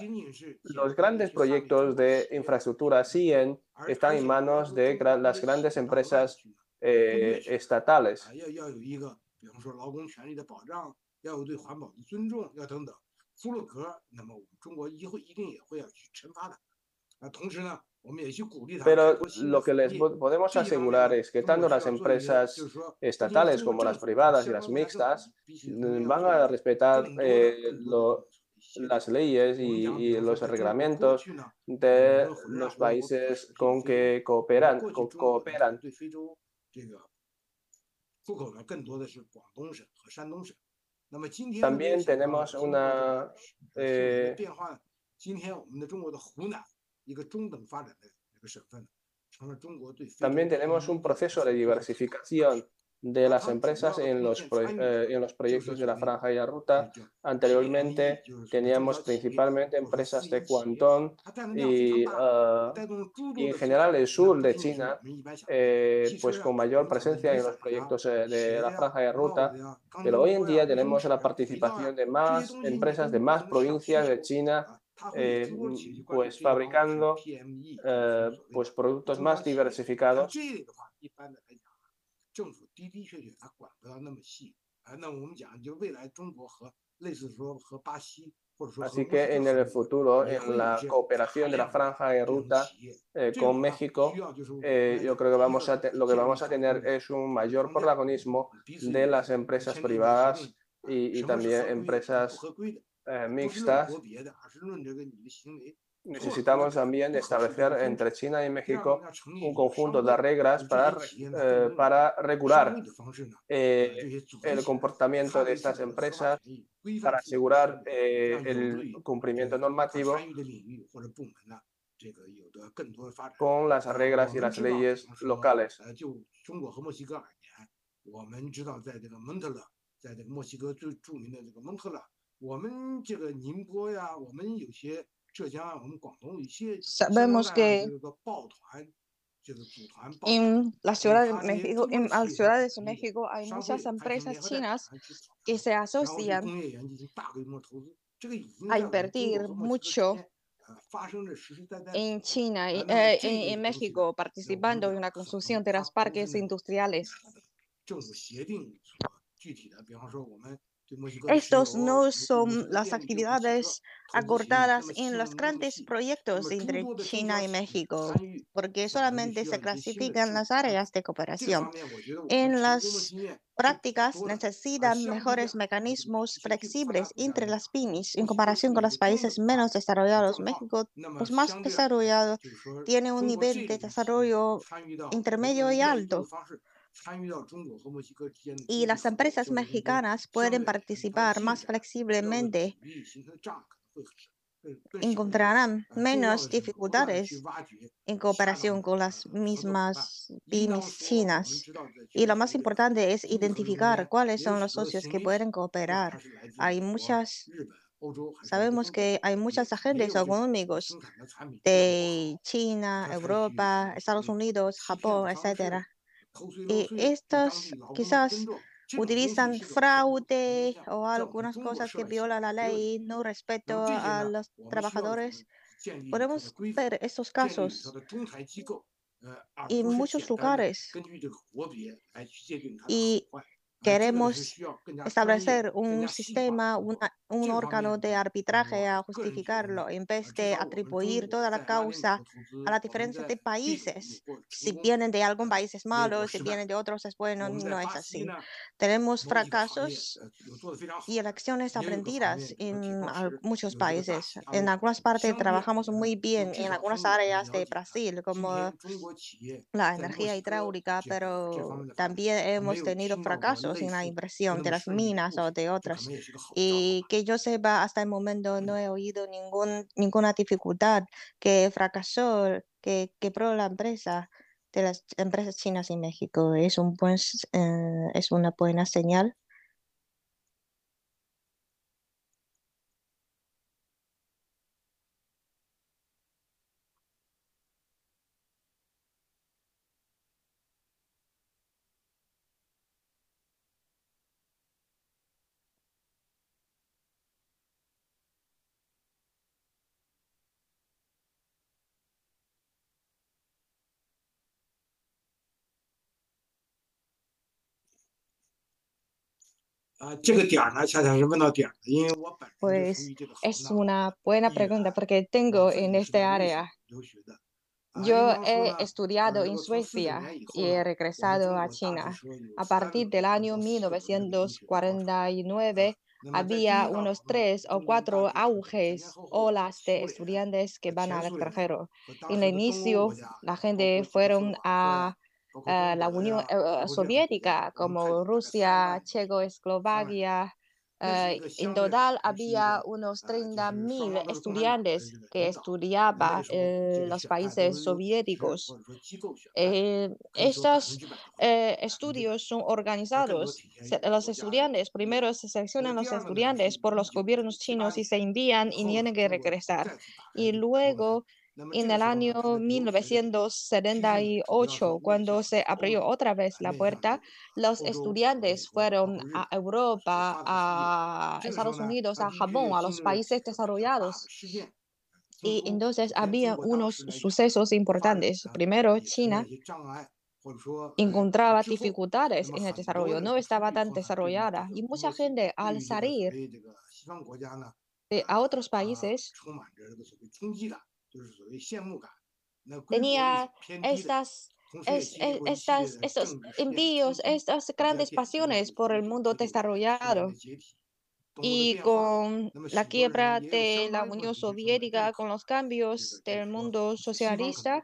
Los grandes proyectos de infraestructura siguen están en manos de las grandes empresas eh, estatales. Pero lo que les podemos asegurar es que tanto las empresas estatales como las privadas y las mixtas mm, van a respetar eh, las leyes y, los reglamentos de los países con que cooperan. cooperan. También tenemos una eh, también tenemos un proceso de diversificación de las empresas en los, eh, en los proyectos de la franja y la ruta. Anteriormente teníamos principalmente empresas de Guangdong y, ah, y en general el sur de China, eh, pues con mayor presencia en los proyectos eh, de la franja y la ruta. Pero hoy en día tenemos la participación de más empresas de más provincias de China eh, pues fabricando eh, pues productos más diversificados. Así que en el futuro, en la cooperación de la franja de ruta eh, con México, yo creo que vamos a lo que vamos a tener es un mayor protagonismo de las empresas privadas y, y también empresas eh, mixtas, necesitamos también establecer entre China y México un conjunto de reglas para, eh, para regular eh, el comportamiento de estas empresas, para asegurar el cumplimiento normativo con las reglas y las leyes locales. Sabemos que en la ciudad de México, en las ciudades de México hay muchas empresas chinas que se asocian a invertir mucho en China y en México, participando en la construcción de los parques industriales. Estos no son las actividades acordadas en los grandes proyectos entre China y México, porque solamente se clasifican las áreas de cooperación. En las prácticas necesitan mejores mecanismos flexibles entre las pymes en comparación con los países menos desarrollados. México, los más desarrollados, tiene un nivel de desarrollo intermedio y alto y las empresas mexicanas pueden participar más flexiblemente, encontrarán menos dificultades en cooperación con las mismas pymes chinas. Y lo más importante es identificar cuáles son los socios que pueden cooperar. Hay muchas Sabemos que hay muchos agentes económicos de China, Europa, Estados Unidos, Japón, etc. Y estos quizás utilizan fraude o algunas cosas que violan la ley, no respeto a los trabajadores. Podemos ver estos casos en muchos lugares. y queremos establecer un sistema, un órgano de arbitraje a justificarlo en vez de atribuir toda la causa a la diferencia de países. Si vienen de algún país es malo, si vienen de otros es bueno, no es así. Tenemos fracasos y lecciones aprendidas en muchos países. En algunas partes trabajamos muy bien en algunas áreas de Brasil, como la energía hidráulica, pero también hemos tenido fracasos en la inversión de las minas o de otras. Y que yo sepa, hasta el momento no he oído ningún, ninguna dificultad que fracasó, que quebró la empresa de las empresas chinas en México. Es, un buen, eh, es una buena señal. Pues es una buena pregunta porque tengo en esta área. Yo he estudiado en Suecia y he regresado a China. A partir del año 1949 había unos tres o cuatro auges, olas de estudiantes que van al extranjero. En el inicio, la gente fueron a eh, la Unión eh, Soviética, como Rusia, Checoslovaquia. Eh, en total había unos 30.000 estudiantes que estudiaban en los países soviéticos. estos estudios son organizados. Los estudiantes, primero se seleccionan los estudiantes por los gobiernos chinos y se envían y tienen que regresar. Y luego en el año 1978, cuando se abrió otra vez la puerta, los estudiantes fueron a Europa, a Estados Unidos, a Japón, a los países desarrollados. Y entonces había unos sucesos importantes. Primero, China encontraba dificultades en el desarrollo, no estaba tan desarrollada y mucha gente al salir a otros países tenía estas, estas, estos envíos, estas grandes pasiones por el mundo desarrollado. Y con la quiebra de la Unión Soviética, con los cambios del mundo socialista,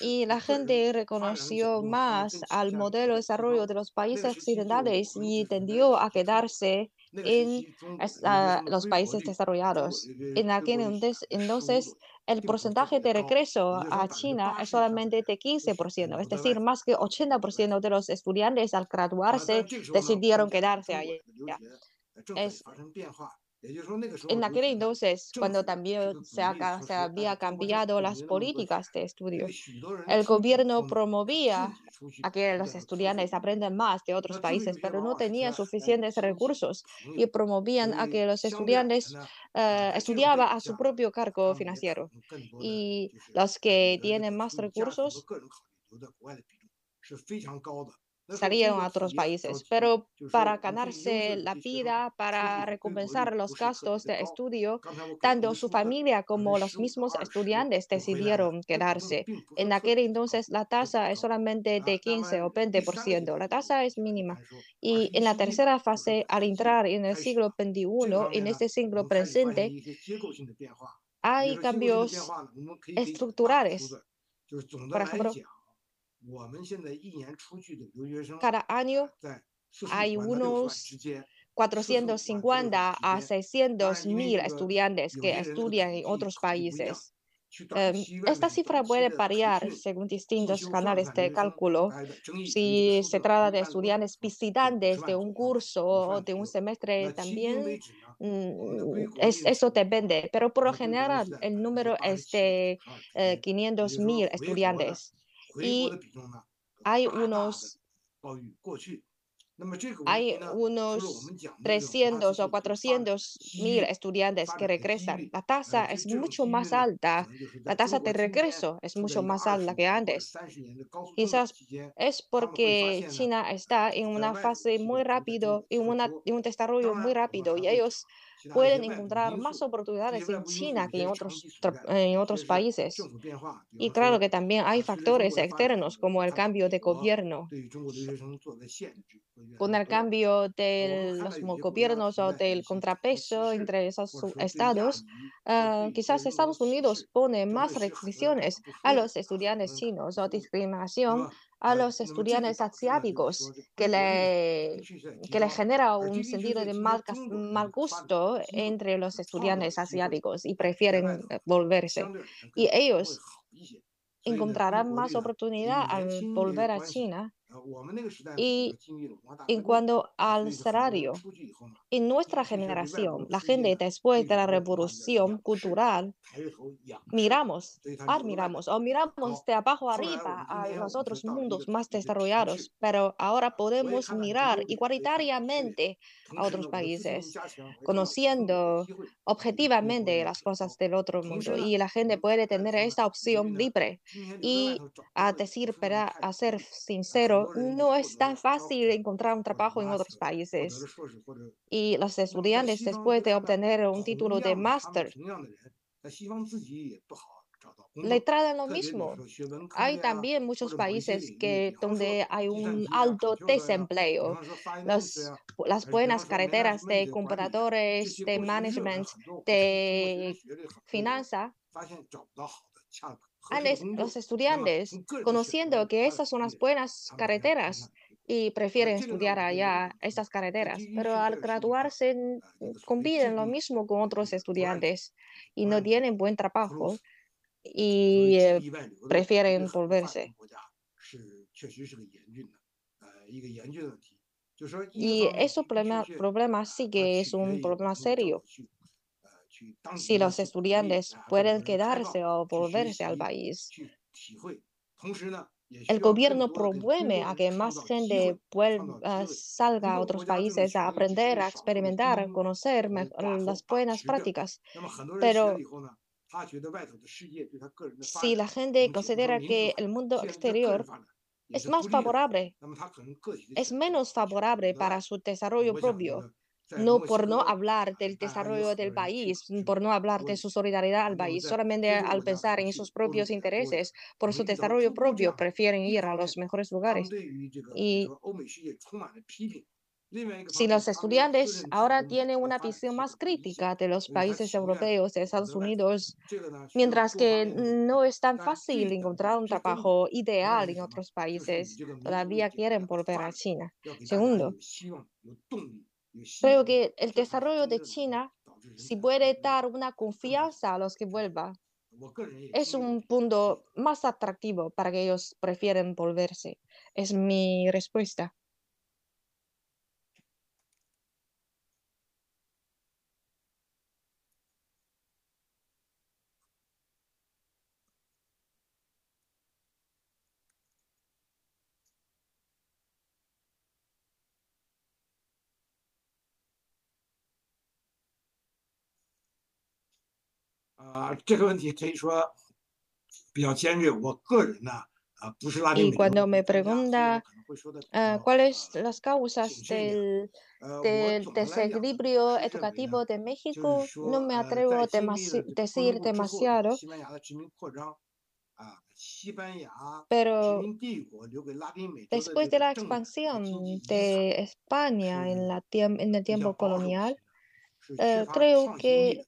y la gente reconoció más al modelo de desarrollo de los países occidentales y tendió a quedarse en los países desarrollados. En aquel entonces, el porcentaje de regreso a China es solamente de 15%, es decir, más que 80% de los estudiantes al graduarse decidieron quedarse allá. Es, en aquel entonces, cuando también se, se, había cambiado las políticas de estudio, el gobierno promovía a que los estudiantes aprendan más de otros países, pero no tenía suficientes recursos y promovían a que los estudiantes eh, estudiaban a su propio cargo financiero. Y los que tienen más recursos salieron a otros países, pero para ganarse la vida, para recompensar los gastos de estudio, tanto su familia como los mismos estudiantes decidieron quedarse. En aquel entonces la tasa es solamente de 15 o 20%, la tasa es mínima. Y en la tercera fase, al entrar en el siglo XXI, en este siglo presente, hay cambios estructurales. Por ejemplo, cada año hay unos 450 a 600 mil estudiantes que estudian en otros países. Esta cifra puede variar según distintos canales de cálculo. Si se trata de estudiantes visitantes de un curso o de un semestre, también mm, es, eso depende, pero por lo general el número es de 500 mil estudiantes y hay unos hay unos 300 o 400 mil estudiantes que regresan. La tasa es mucho más alta. La tasa de regreso es mucho más alta que antes. Quizás es porque China está en una fase muy rápido, en, en un desarrollo muy rápido y ellos pueden encontrar más oportunidades en China que en otros, en otros países. Y claro que también hay factores externos como el cambio de gobierno. Con el cambio de los gobiernos o del contrapeso entre esos estados, ah, quizás Estados Unidos pone más restricciones a los estudiantes chinos o discriminación a los estudiantes asiáticos que le, que le genera un sentido de mal, mal gusto entre los estudiantes asiáticos y prefieren volverse. Y ellos encontrarán más oportunidad al volver a China y en cuanto al salario, en nuestra generación, la gente después de la revolución cultural, miramos, admiramos o miramos de abajo arriba a los otros mundos más desarrollados, pero ahora podemos mirar igualitariamente a otros países, conociendo objetivamente las cosas del otro mundo y la gente puede tener esta opción libre. Y a decir, a ser sincero, no es tan fácil encontrar un trabajo en otros países. Y los estudiantes, después de obtener un título de máster, le tratan lo mismo. Hay también muchos países que, donde hay un alto desempleo. las buenas carreteras de computadores, de management, de finanzas los estudiantes, conociendo que esas son las buenas carreteras y prefieren estudiar allá estas carreteras, pero al graduarse compiten lo mismo con otros estudiantes y no tienen buen trabajo y eh, prefieren volverse. Y ese problema, problema sí que es un problema serio. si los estudiantes pueden quedarse o volverse al país. El gobierno promueve a que más gente vuelva, salga a otros países a aprender, a experimentar, a conocer las buenas prácticas. Pero si la gente considera que el mundo exterior es más favorable, es menos favorable para su desarrollo propio, no por no hablar del desarrollo del país, por no hablar de su solidaridad al país, solamente al pensar en sus propios intereses, por su desarrollo propio, prefieren ir a los mejores lugares. Y si los estudiantes ahora tienen una visión más crítica de los países europeos, de Estados Unidos, mientras que no es tan fácil encontrar un trabajo ideal en otros países, todavía quieren volver a China. Segundo, Creo que el desarrollo de China, si puede dar una confianza a los que vuelvan, es un punto más atractivo para que ellos prefieren volverse. Es mi respuesta. Y cuando me pregunta cuáles las causas del, desequilibrio educativo de México, no me atrevo a decir demasiado. Pero después de la expansión de España en, la en el tiempo colonial, creo que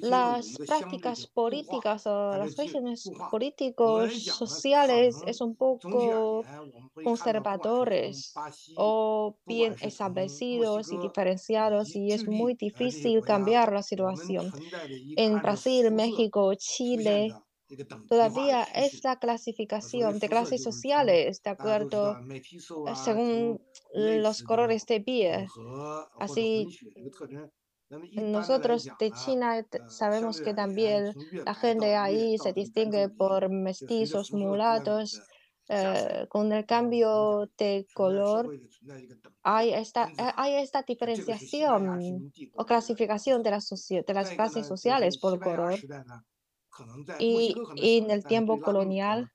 las prácticas políticas o las regímenes políticos sociales es un poco conservadores o bien establecidos y diferenciados y es muy difícil cambiar la situación. En Brasil, México, Chile, todavía es la clasificación de clases sociales de acuerdo según los colores de piel. Así nosotros de China sabemos que también la gente ahí se distingue por mestizos, mulatos. Eh, con el cambio de color hay esta, hay esta diferenciación o clasificación de, de las clases sociales por color. Y, y en el tiempo colonial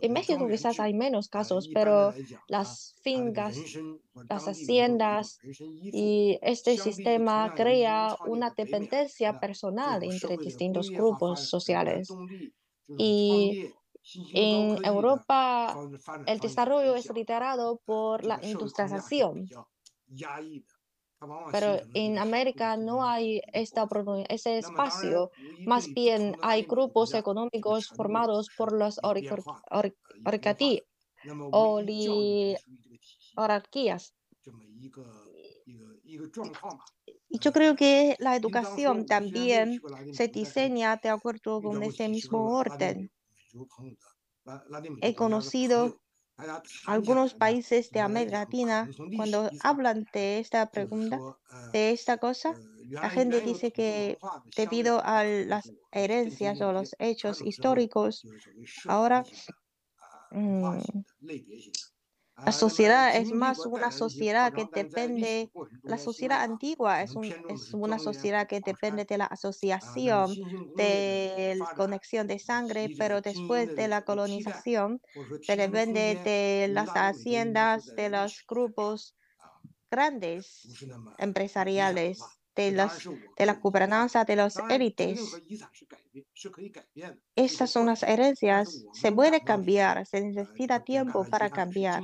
en México quizás hay menos casos, pero las fincas, las haciendas y este sistema crea una dependencia personal entre distintos grupos sociales. Y en Europa el desarrollo es liderado por la industrialización pero en América no hay esta, ese espacio. Más bien hay grupos económicos formados por los oligarquías. Y yo creo que la educación también se diseña de acuerdo con ese mismo orden. He conocido algunos países de América Latina, cuando hablan de esta pregunta, de esta cosa, la gente dice que debido a las herencias o los hechos históricos, ahora mm, la sociedad es más una sociedad que depende, la sociedad antigua es, es una sociedad que depende de la asociación, de la conexión de sangre, pero después de la colonización se depende de las haciendas, de los grupos grandes empresariales de, de la gobernanza de los élites. Estas son las herencias. Se puede cambiar, se necesita tiempo para cambiar.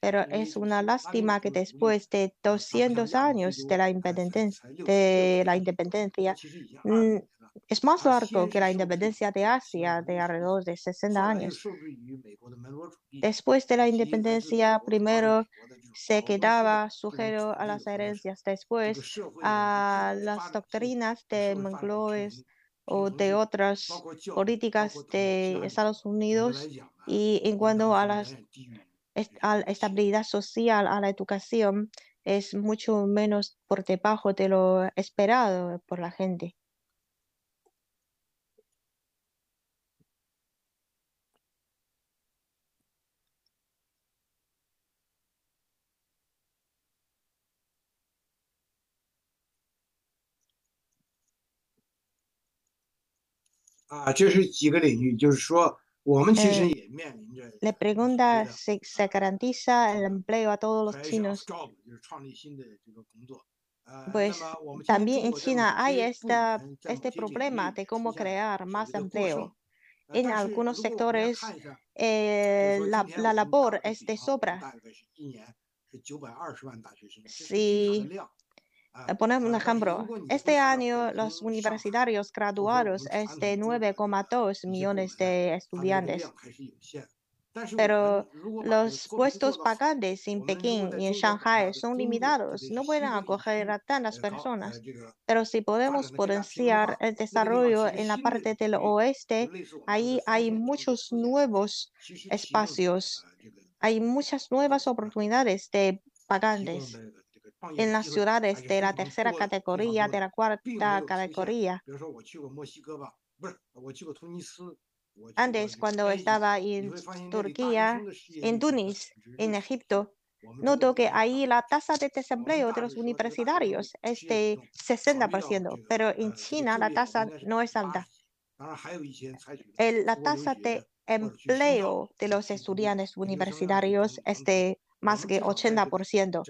Pero es una lástima que después de 200 años de la independencia, de la independencia es más largo que la independencia de Asia de alrededor de 60 años. Después de la independencia, primero se quedaba sujeto a las herencias, después a las doctrinas de Mangloes o de otras políticas de Estados Unidos y en cuanto a, las, a la estabilidad social, a la educación, es mucho menos por debajo de lo esperado por la gente. Le pregunta si se garantiza el empleo a todos los chinos. Pues también en China hay esta, este problema de cómo crear más empleo. En algunos sectores eh, la, la labor es de sobra. Si eh, Ponemos un ejemplo. Este año los universitarios graduados es de 9,2 millones de estudiantes. Pero los puestos vacantes en Pekín y en Shanghai son limitados. No pueden acoger a tantas personas. Pero si podemos potenciar el desarrollo en la parte del oeste, ahí hay muchos nuevos espacios. Hay muchas nuevas oportunidades de vacantes en las ciudades de la tercera categoría, de la cuarta categoría. Antes, cuando estaba en Turquía, en Tunis, en Egipto, noto que ahí la tasa de desempleo de los universitarios es de 60%, pero en China la tasa no es alta. la tasa de empleo de los estudiantes universitarios es de más que 80%.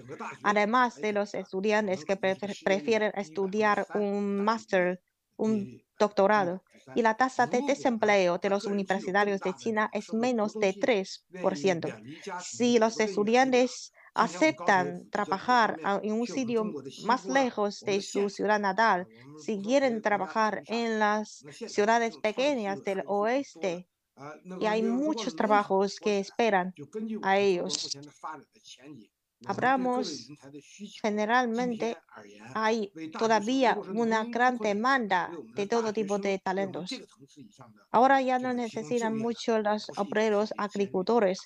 Además de los estudiantes que prefieren estudiar un máster, un doctorado. Y la tasa de desempleo de los universitarios de China es menos de 3%. Si los estudiantes aceptan trabajar en un sitio más lejos de su ciudad natal, si quieren trabajar en las ciudades pequeñas del oeste, y hay muchos trabajos que esperan a ellos. Hablamos, generalmente hay todavía una gran demanda de todo tipo de talentos. Ahora ya no necesitan mucho los obreros agricultores,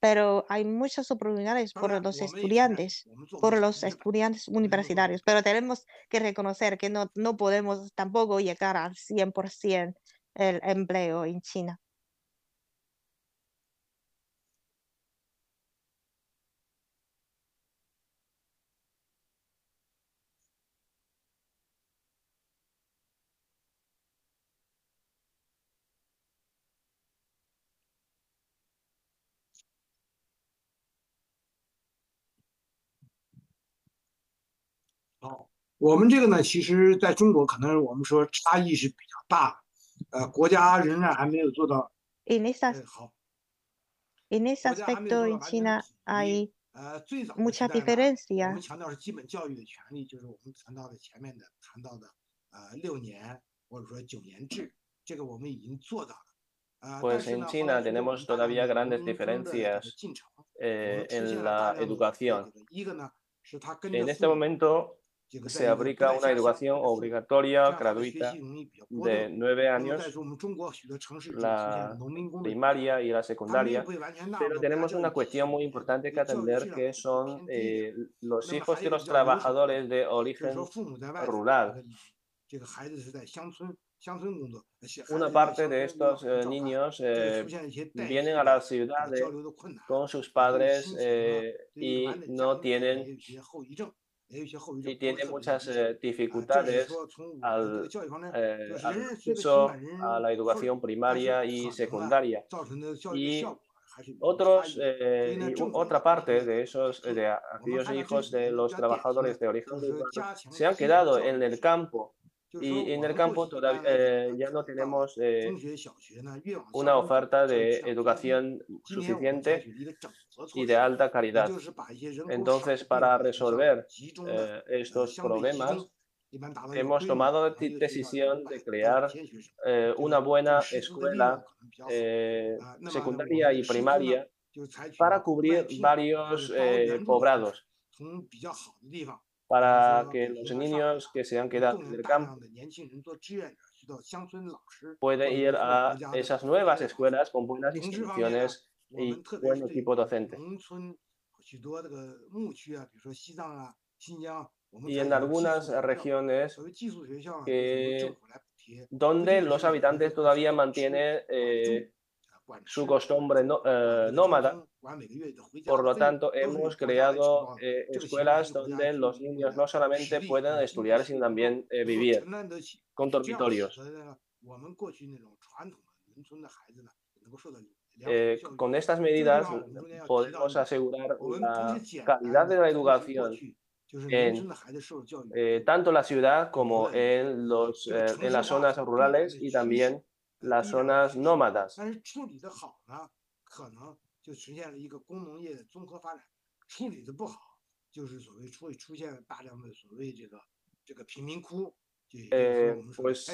pero hay muchas oportunidades por los estudiantes, por los estudiantes universitarios, pero tenemos que reconocer que no, no podemos tampoco llegar al 100% el empleo en China. En ese aspecto en China hay mucha diferencia. Pues en China tenemos todavía grandes diferencias eh, en la educación. En este momento se aplica una educación obligatoria gratuita de nueve años, la primaria y la secundaria, pero tenemos una cuestión muy importante que atender que son eh, los hijos de los trabajadores de origen rural. Una parte de estos eh, niños eh, vienen a las ciudades con sus padres y no tienen y tiene muchas eh, dificultades al, eh, acceso a la educación primaria y secundaria. Y otros, eh, otra parte de esos, de aquellos hijos de los trabajadores de origen se han quedado en el campo y en el campo todavía eh, ya no tenemos eh, una oferta de educación suficiente y de alta calidad. Entonces, para resolver eh, estos problemas, hemos tomado la decisión de crear una buena escuela secundaria y primaria para cubrir varios poblados para que los niños que se han quedado en el campo puedan ir a esas nuevas escuelas con buenas instituciones y buen equipo docente. Y en algunas regiones donde los habitantes todavía mantienen eh, su costumbre eh, nómada. Por lo tanto, hemos creado eh, escuelas donde los niños no solamente pueden estudiar, sino también eh, vivir con dormitorios. con estas medidas podemos asegurar la calidad de la educación en tanto la ciudad como en, los, en las zonas rurales y también las zonas nómadas. pues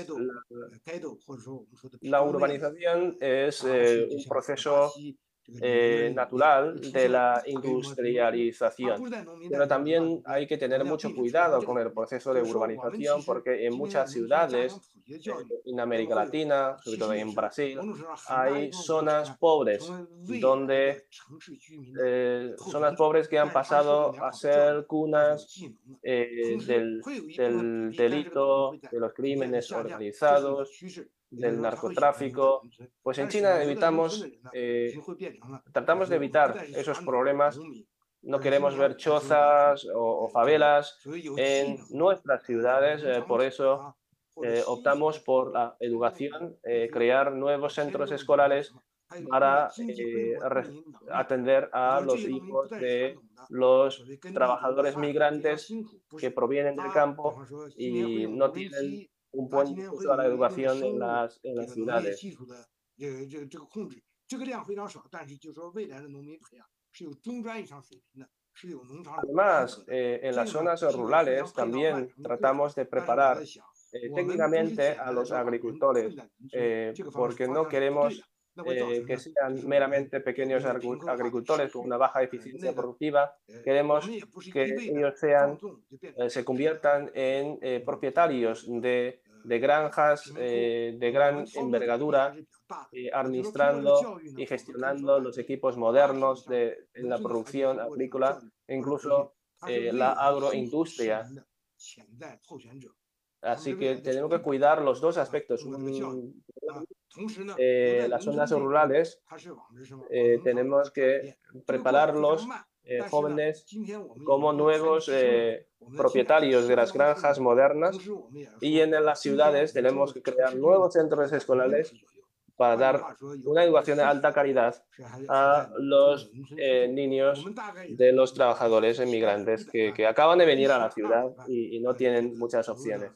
la, urbanización es eh, un proceso eh, natural de la industrialización. Pero también hay que tener mucho cuidado con el proceso de urbanización porque en muchas ciudades eh, en América Latina, sobre todo en Brasil, hay zonas pobres donde eh, zonas pobres que han pasado a ser cunas del, del delito, de los crímenes organizados, del narcotráfico, pues en China evitamos, eh, tratamos de evitar esos problemas. No queremos ver chozas o, favelas en nuestras ciudades, eh, por eso eh, optamos por la educación, crear nuevos centros escolares para atender a los hijos de los trabajadores migrantes que provienen del campo y no tienen un buen a la educación en las, en las ciudades. Además, eh, en las zonas rurales también tratamos de preparar eh, técnicamente a los agricultores, eh, porque no queremos eh, que sean meramente pequeños agricultores con una baja eficiencia productiva. Queremos que ellos sean, eh, se conviertan en eh, propietarios de de granjas de gran envergadura, administrando y gestionando los equipos modernos de, en la producción agrícola, incluso la agroindustria. Así que tenemos que cuidar los dos aspectos. Eh, las zonas rurales eh, tenemos que prepararlos eh, jóvenes como nuevos propietarios de las granjas modernas y en las ciudades tenemos que crear nuevos centros escolares para dar una educación de alta calidad a los niños de los trabajadores emigrantes que, que, acaban de venir a la ciudad y, y no tienen muchas opciones.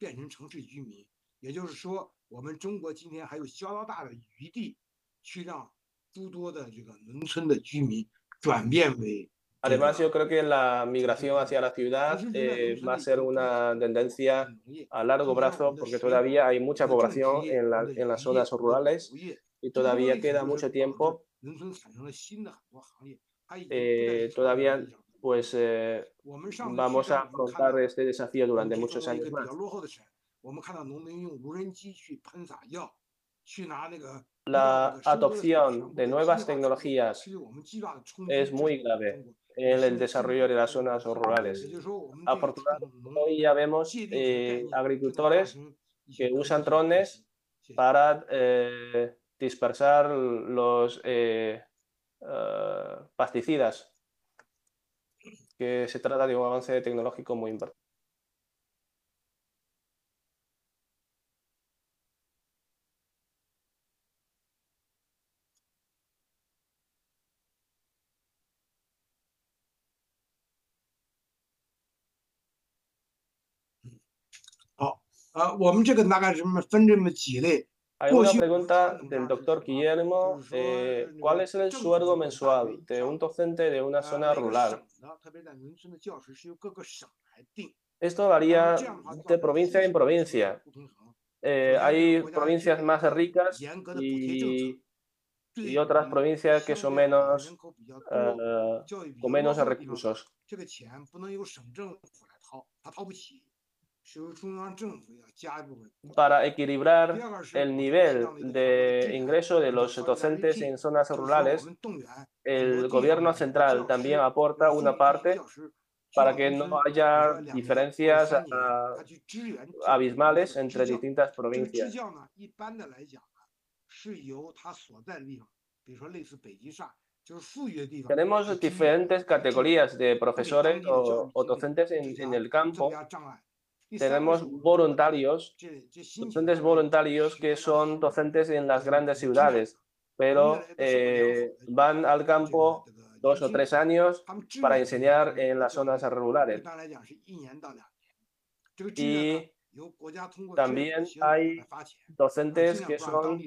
变成城市居民，也就是说，我们中国今天还有相当大的余地，去让诸多的这个农村的居民转变为。Además, yo creo que la migración hacia la ciudad eh, va a ser una tendencia a largo plazo porque todavía hay mucha población en, la, en las zonas rurales y todavía queda mucho tiempo. Eh, todavía pues eh, vamos a afrontar este desafío durante muchos años. La adopción de nuevas tecnologías es muy grave en el desarrollo de las zonas rurales. Afortunadamente, hoy ya vemos eh, agricultores que usan drones para eh, dispersar los pesticidas que se trata de un avance tecnológico muy importante. Hay una pregunta del doctor Guillermo. Eh, ¿Cuál es el sueldo mensual de un docente de una zona rural? Esto varía de provincia en provincia. Eh, hay provincias más ricas y, y, otras provincias que son menos, uh, con menos recursos. Para equilibrar el nivel de ingreso de los docentes en zonas rurales, el gobierno central también aporta una parte para que no haya diferencias abismales entre distintas provincias. Tenemos diferentes categorías de profesores o, docentes en el campo tenemos voluntarios, docentes voluntarios que son docentes en las grandes ciudades, pero eh, van al campo dos o tres años para enseñar en las zonas rurales. Y también hay docentes que son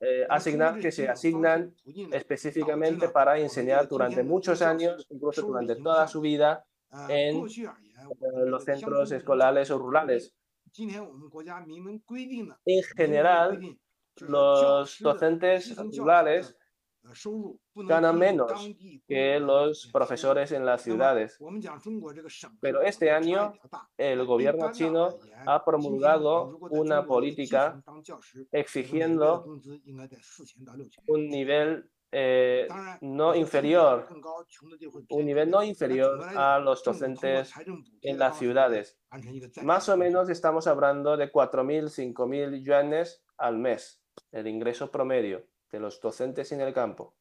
eh, asignados, que se asignan específicamente para enseñar durante muchos años, incluso durante toda su vida, en los centros escolares o rurales. En general, los docentes rurales ganan menos que los profesores en las ciudades. Pero este año el gobierno chino ha promulgado una política exigiendo un nivel eh, no inferior, un nivel no inferior a los docentes en las ciudades. Más o menos estamos hablando de 4.000, 5.000 yuanes al mes, el ingreso promedio de los docentes en el campo.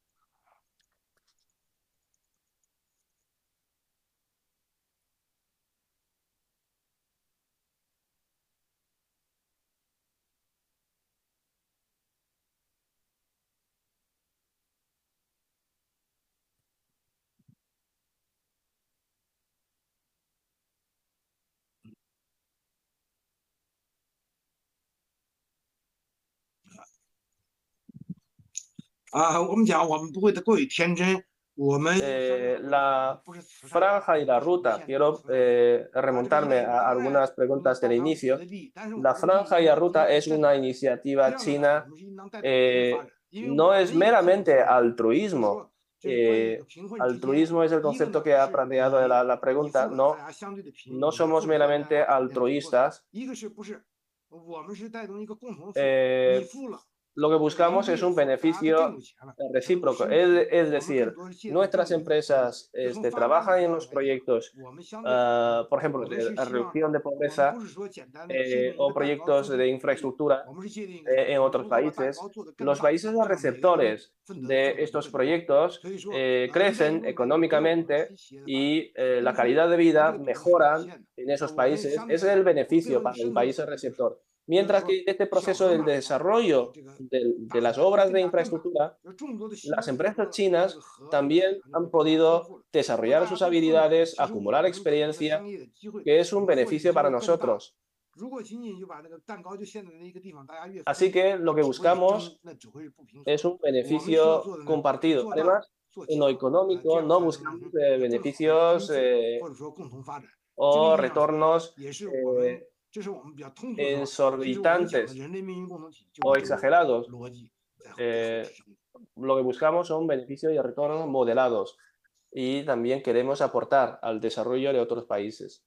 La franja y la ruta, quiero eh, remontarme a algunas preguntas del inicio. La franja y la ruta es una iniciativa china, eh, no es meramente altruismo, altruismo es el concepto que ha planteado la, la pregunta. No, no somos meramente altruistas. Eh, lo que buscamos es un beneficio recíproco. Es, decir, nuestras empresas este, trabajan en los proyectos, ah, por ejemplo, de reducción de pobreza eh, o proyectos de infraestructura eh, en otros países. Los países receptores de estos proyectos eh, crecen económicamente y la calidad de vida mejora en esos países. Ese es el beneficio para el país receptor. Mientras que este proceso del desarrollo de, las obras de infraestructura, las empresas chinas también han podido desarrollar sus habilidades, acumular experiencia, que es un beneficio para nosotros. Así que lo que buscamos es un beneficio compartido. Además, en lo económico no buscamos eh, beneficios eh, o retornos exorbitantes o exagerados. Eh, lo que buscamos son beneficios y retornos modelados y también queremos aportar al desarrollo de otros países.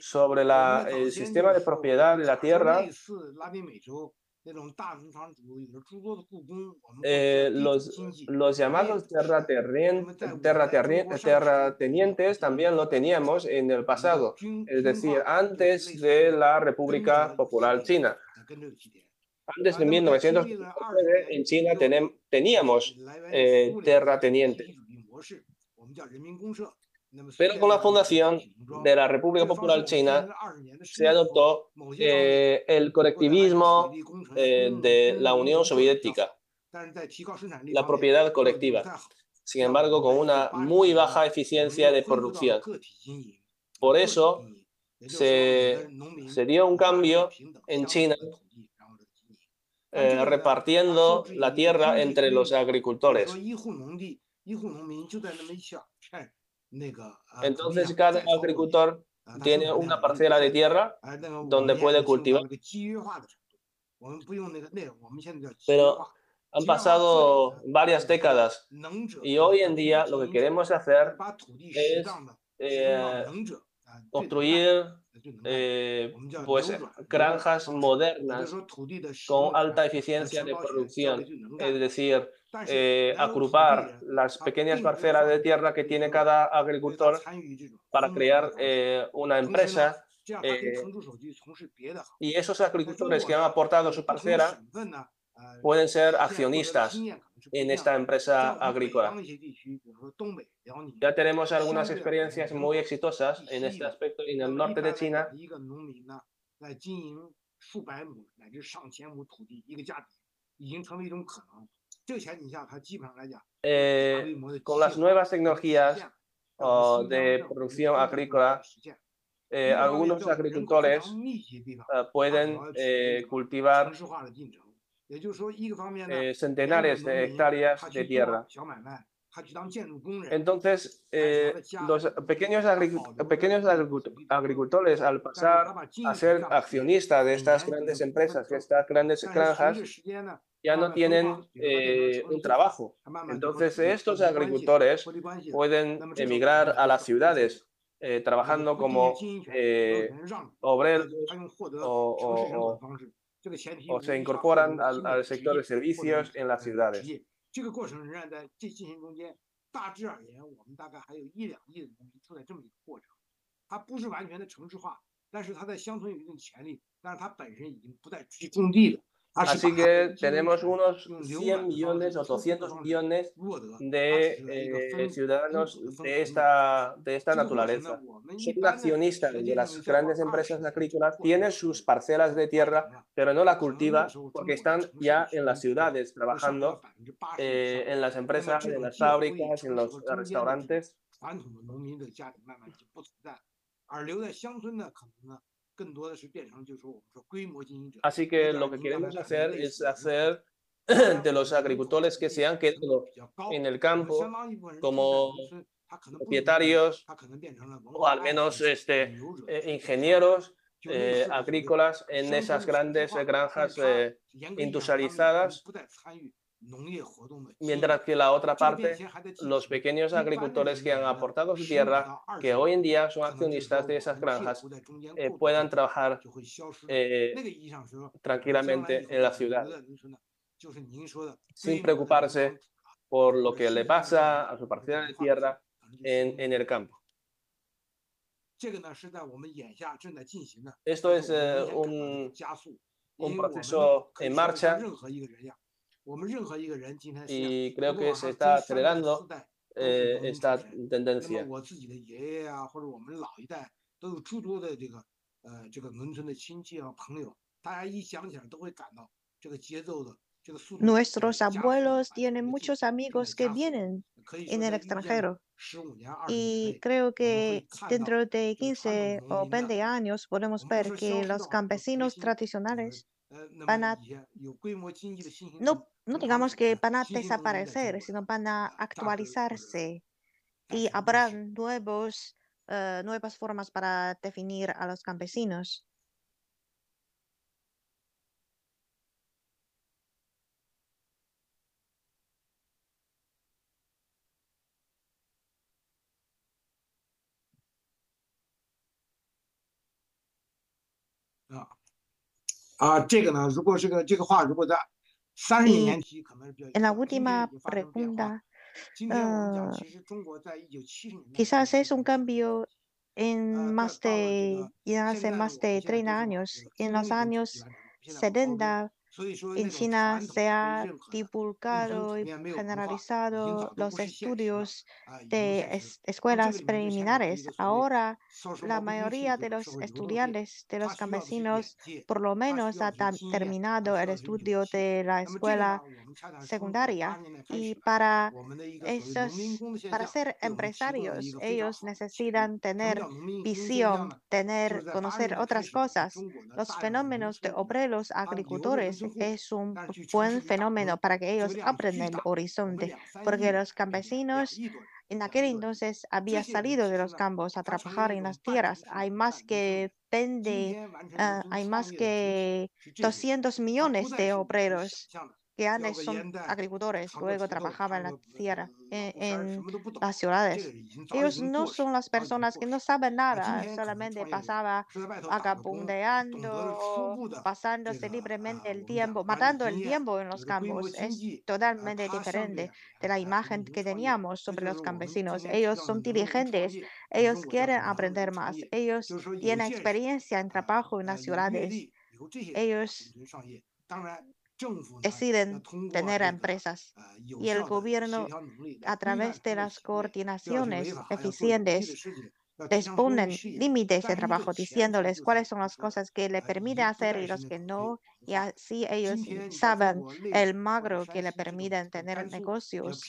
Sobre el sistema de propiedad de la tierra, eh, los, los llamados terratenientes también lo teníamos en el pasado, es decir, antes de la República Popular China. Antes de 1949 en China teníamos eh, terratenientes. Pero con la fundación de la República Popular China se adoptó eh, el colectivismo eh, de la Unión Soviética, la propiedad colectiva, sin embargo con una muy baja eficiencia de producción. Por eso se, dio un cambio en China eh, repartiendo la tierra entre los agricultores. Entonces cada agricultor tiene una parcela de tierra donde puede cultivar. Pero han pasado varias décadas y hoy en día lo que queremos hacer es eh, construir eh, pues granjas modernas con alta eficiencia de producción, es decir, eh, agrupar las pequeñas parcelas de tierra que tiene cada agricultor para crear eh, una empresa y esos agricultores que han aportado su parcela pueden ser accionistas en esta empresa agrícola. Ya tenemos algunas experiencias muy exitosas en este aspecto en el norte de China. Eh, con las nuevas tecnologías de producción agrícola, eh, algunos agricultores eh, pueden cultivar centenares de hectáreas de tierra. Entonces, los pequeños, pequeños agricultores, al pasar a ser accionistas de estas grandes empresas, de estas grandes granjas, ya no tienen eh, un trabajo. Entonces, estos agricultores pueden emigrar a las ciudades eh, trabajando como obreros o, 这个前提已经是一个大的过程实际这个过程仍然在进进行中间。大致而言我们大概还有一两亿的东西处在这么一个过程。它不是完全的城市化但是它在乡村有一定潜力但是它本身已经不再去种地了 Así que tenemos unos 100 millones o 200 millones de eh, ciudadanos de esta, de esta naturaleza. Son accionistas de las grandes empresas agrícolas, tienen sus parcelas de tierra, pero no la cultivan porque están ya en las ciudades trabajando, eh, en las empresas, en las fábricas, en los restaurantes. Así que lo que queremos hacer es hacer de los agricultores que se han quedado en el campo como propietarios o al menos este, eh, ingenieros eh, agrícolas en esas grandes granjas eh, industrializadas Mientras que la otra parte, los pequeños agricultores que han aportado su tierra, que hoy en día son accionistas de esas granjas, eh, puedan trabajar eh, tranquilamente en la ciudad, sin preocuparse por lo que le pasa a su parcela de tierra en, en el campo. Esto es eh, un, un proceso en marcha y creo que se está acelerando eh, esta tendencia. Nuestros abuelos tienen muchos amigos que vienen en el extranjero y creo que dentro de 15 o 20 años podemos ver que los campesinos tradicionales van a, no, no digamos que van a desaparecer, sino van a actualizarse y habrá nuevos, eh, nuevas formas para definir a los campesinos. En la última pregunta, ah, quizás es un cambio en más de, ya hace más de 30 años. En los años 70, en China se ha divulgado y generalizado los estudios de escuelas preliminares. Ahora, la mayoría de los estudiantes de los campesinos por lo menos ha terminado el estudio de la escuela secundaria. Y para, esos, para ser empresarios, ellos necesitan tener visión, tener, conocer otras cosas. Los fenómenos de obreros agricultores es un buen fenómeno para que ellos aprendan el horizonte, porque los campesinos en aquel entonces había salido de los campos a trabajar en las tierras. Hay más que 20, ah, hay más que 200 millones de obreros que antes son agricultores, luego trabajaban en la tierra, en, las ciudades. Ellos no son las personas que no saben nada, solamente pasaba agabundeando, pasándose libremente el tiempo, matando el tiempo en los campos. Es totalmente diferente de la imagen que teníamos sobre los campesinos. Ellos son diligentes, ellos quieren aprender más, ellos tienen experiencia en trabajo en las ciudades. Ellos deciden tener empresas y el gobierno a través de las coordinaciones eficientes exponen límites de trabajo diciéndoles cuáles son las cosas que le permiten hacer y los que no y así ellos saben el magro que le permiten tener negocios.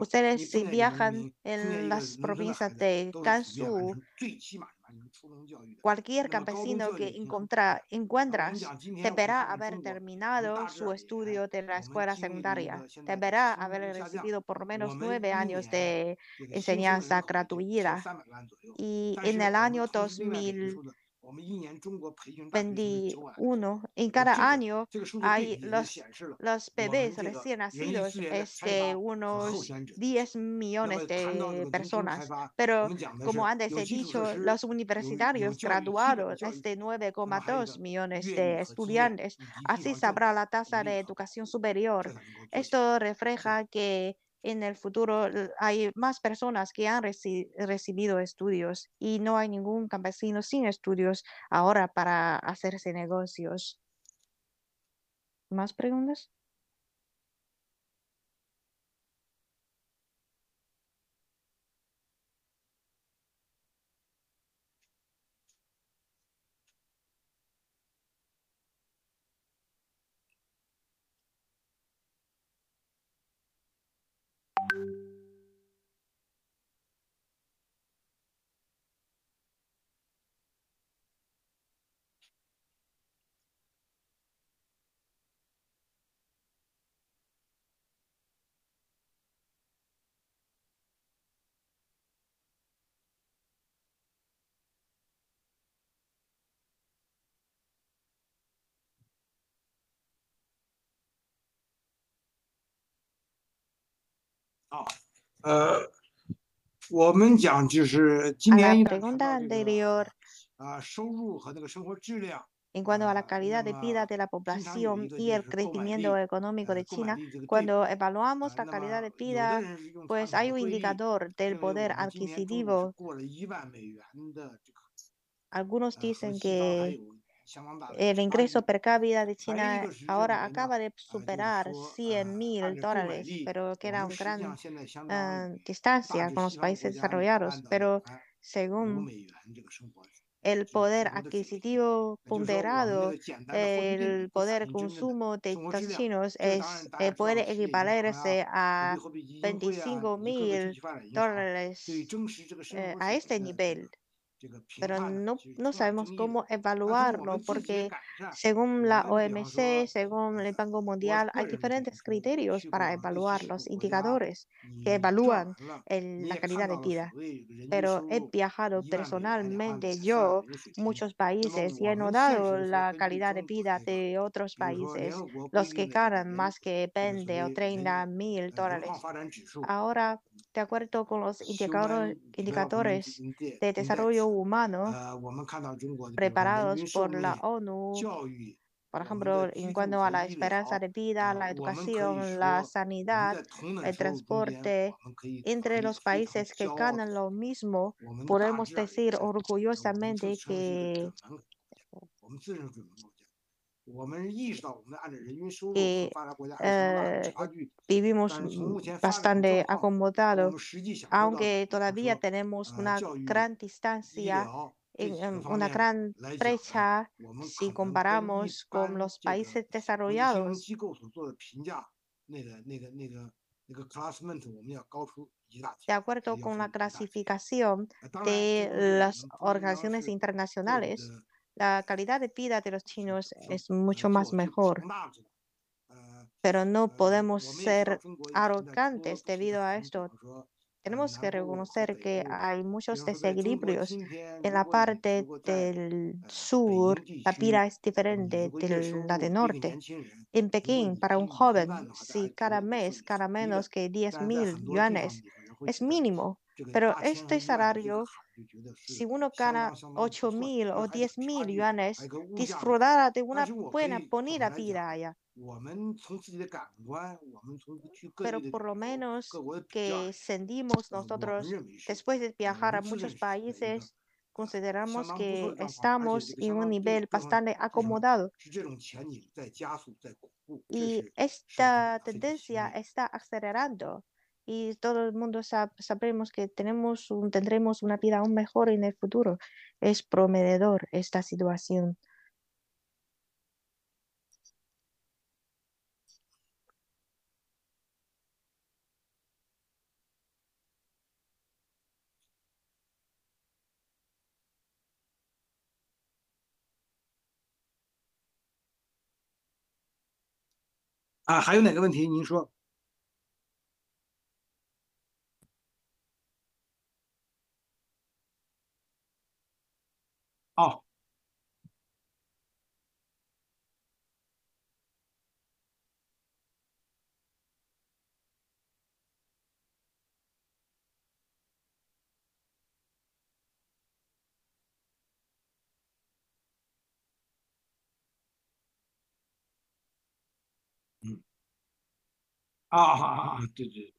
Ustedes si viajan en las provincias de Gansu Cualquier campesino que encuentra, encuentras deberá haber terminado su estudio de la escuela secundaria, deberá haber recibido por lo menos nueve años de enseñanza gratuita. Y en el año 2000 21. En cada año hay los, los bebés recién nacidos, es de unos 10 millones de personas. Pero como antes he dicho, los universitarios graduados es de 9,2 millones de estudiantes. Así sabrá la tasa de educación superior. Esto refleja que en el futuro hay más personas que han recibido estudios y no hay ningún campesino sin estudios ahora para hacerse negocios. ¿Más preguntas? A la pregunta anterior, en cuanto a la calidad de vida de la población y el crecimiento económico de China, cuando evaluamos la calidad de vida, pues hay un indicador del poder adquisitivo. Algunos dicen que el ingreso per cápita de China ahora acaba de superar 100 mil dólares, pero que era una gran uh, distancia con los países desarrollados. Pero según el poder adquisitivo ponderado, el poder consumo de eh, los chinos puede equivalerse a 25 mil dólares eh, a este nivel pero no, no sabemos cómo evaluarlo porque según la OMC, según el Banco Mundial, hay diferentes criterios para evaluar los indicadores que evalúan el, la calidad de vida. Pero he viajado personalmente yo muchos países y he notado la calidad de vida de otros países, los que ganan más que 20 o 30 mil dólares. Ahora, de acuerdo con los indicador, indicadores de desarrollo humano preparados por la ONU, por ejemplo, en cuanto a la esperanza de vida, la educación, la sanidad, el transporte, entre los países que ganan lo mismo, podemos decir orgullosamente que y vivimos bastante acomodados, aunque todavía tenemos una gran distancia, una gran brecha si comparamos con los países desarrollados. De acuerdo con la clasificación de las organizaciones internacionales, la calidad de vida de los chinos es mucho más mejor. Pero no podemos ser arrogantes debido a esto. Tenemos que reconocer que hay muchos desequilibrios. En la parte del sur, la vida es diferente de la del norte. En Pekín, para un joven, si cada mes, cada menos que 10 mil yuanes es mínimo, pero este salario, si uno gana 8 mil o 10 mil yuanes, disfrutará de una buena, bonita vida allá. Pero por lo menos que sentimos nosotros, después de viajar a muchos países, consideramos que estamos en un nivel bastante acomodado. Y esta tendencia está acelerando y todo el mundo sabremos que tenemos un, tendremos una vida aún mejor en el futuro. Es prometedor esta situación. Ah, 还有哪个问题？您说。哦嗯。啊啊啊啊对对。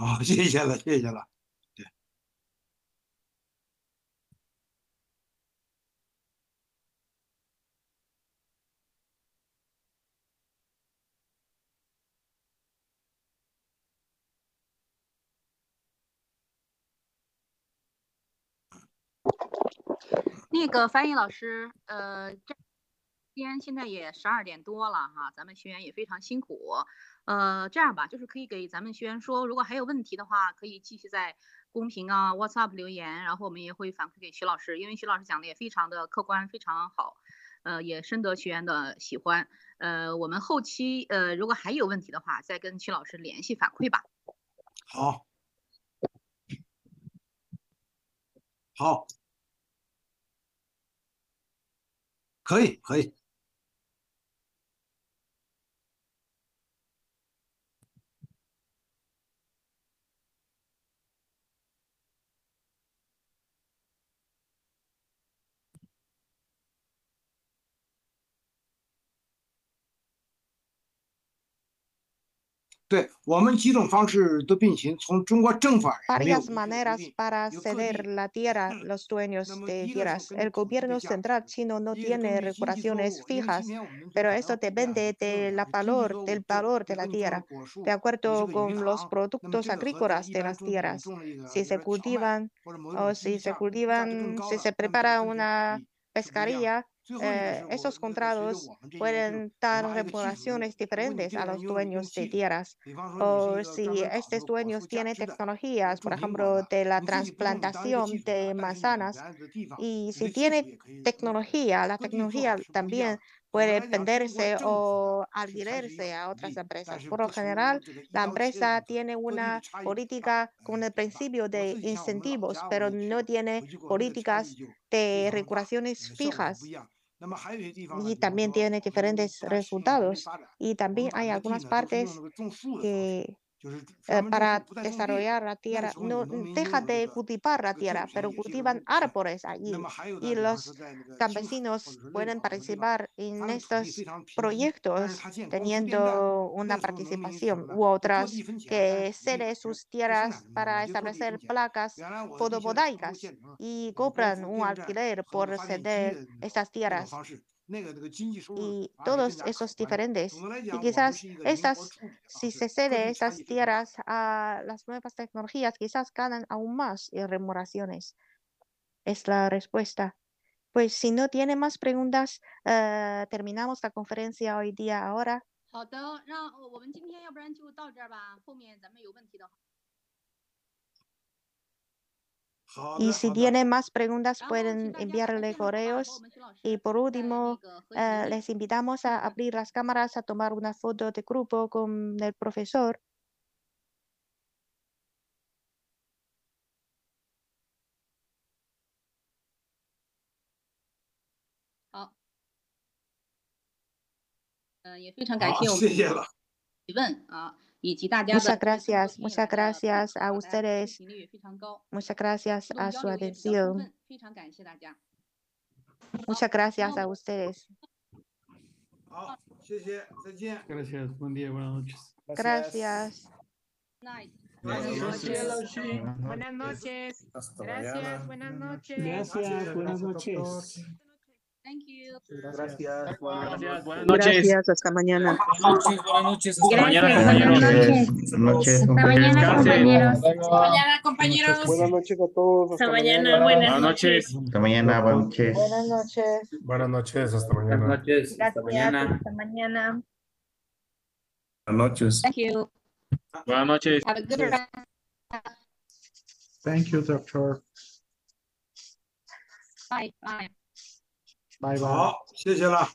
好，谢谢了，谢谢了。对那个翻译老师，呃，这天现在也十二点多了哈，咱们学员也非常辛苦。呃，这样吧，就是可以给咱们学员说，如果还有问题的话，可以继续在公屏啊、WhatsApp 留言，然后我们也会反馈给徐老师，因为徐老师讲的也非常的客观，非常好，呃，也深得学员的喜欢。呃，我们后期呃，如果还有问题的话，再跟徐老师联系反馈吧。好，好。可以，可以。Varias maneras para ceder la tierra los dueños de tierras. El gobierno central chino no tiene regulaciones fijas, pero eso depende del valor, del valor de la tierra, de acuerdo con los productos agrícolas de las tierras. Si se cultivan o si se cultivan, si se prepara una pescaría, eh, esos contratos pueden dar reparaciones diferentes a los dueños de tierras. O si estos dueños tienen tecnologías, por ejemplo, de la transplantación de manzanas, y si tiene tecnología, la tecnología también puede venderse o alquilarse a otras empresas. Por lo general, la empresa tiene una política con el principio de incentivos, pero no tiene políticas de regulaciones fijas y también tiene diferentes resultados. Y también hay algunas partes que eh, para desarrollar la tierra, no deja de cultivar la tierra, pero cultivan árboles allí. Y los campesinos pueden participar en estos proyectos teniendo una participación u otras que ceden sus tierras para establecer placas fotovoltaicas y cobran un alquiler por ceder estas tierras y todos esos diferentes. Y quizás estas, si se cede estas tierras a las nuevas tecnologías, quizás ganan aún más remuneraciones. Es la respuesta. Pues si no tiene más preguntas, uh, terminamos la conferencia hoy día ahora. Y si tienen más preguntas, pueden enviarle correos. Y por último, eh, les invitamos a abrir las cámaras, a tomar una foto de grupo con el profesor. Muchas gracias, muchas gracias a ustedes. Muchas gracias a su atención. Muchas gracias a ustedes. Gracias, buen día, buenas noches. Gracias. Buenas noches. Buenas noches. Gracias, buenas noches. Gracias, buenas noches. Thank you. Gracias. Gracias, buenas noches. Gracias, hasta mañana. Buenas noches, buenas noches. Hasta Gracias, mañana, buenas compañeros. noches. Buenas noches. Hasta mañana, Descansen. compañeros. Hasta mañana, compañeros. Buenas noches a todos. Hasta mañana, buenas noches. Hasta mañana, buenas noches. Buenas noches. Buenas noches, hasta mañana. Buenas noches. Hasta mañana. Hasta mañana. Buenas noches. Thank you. Buenas noches. Have a good rest. Thank you, doctor. Bye. Bye. 好，谢谢了。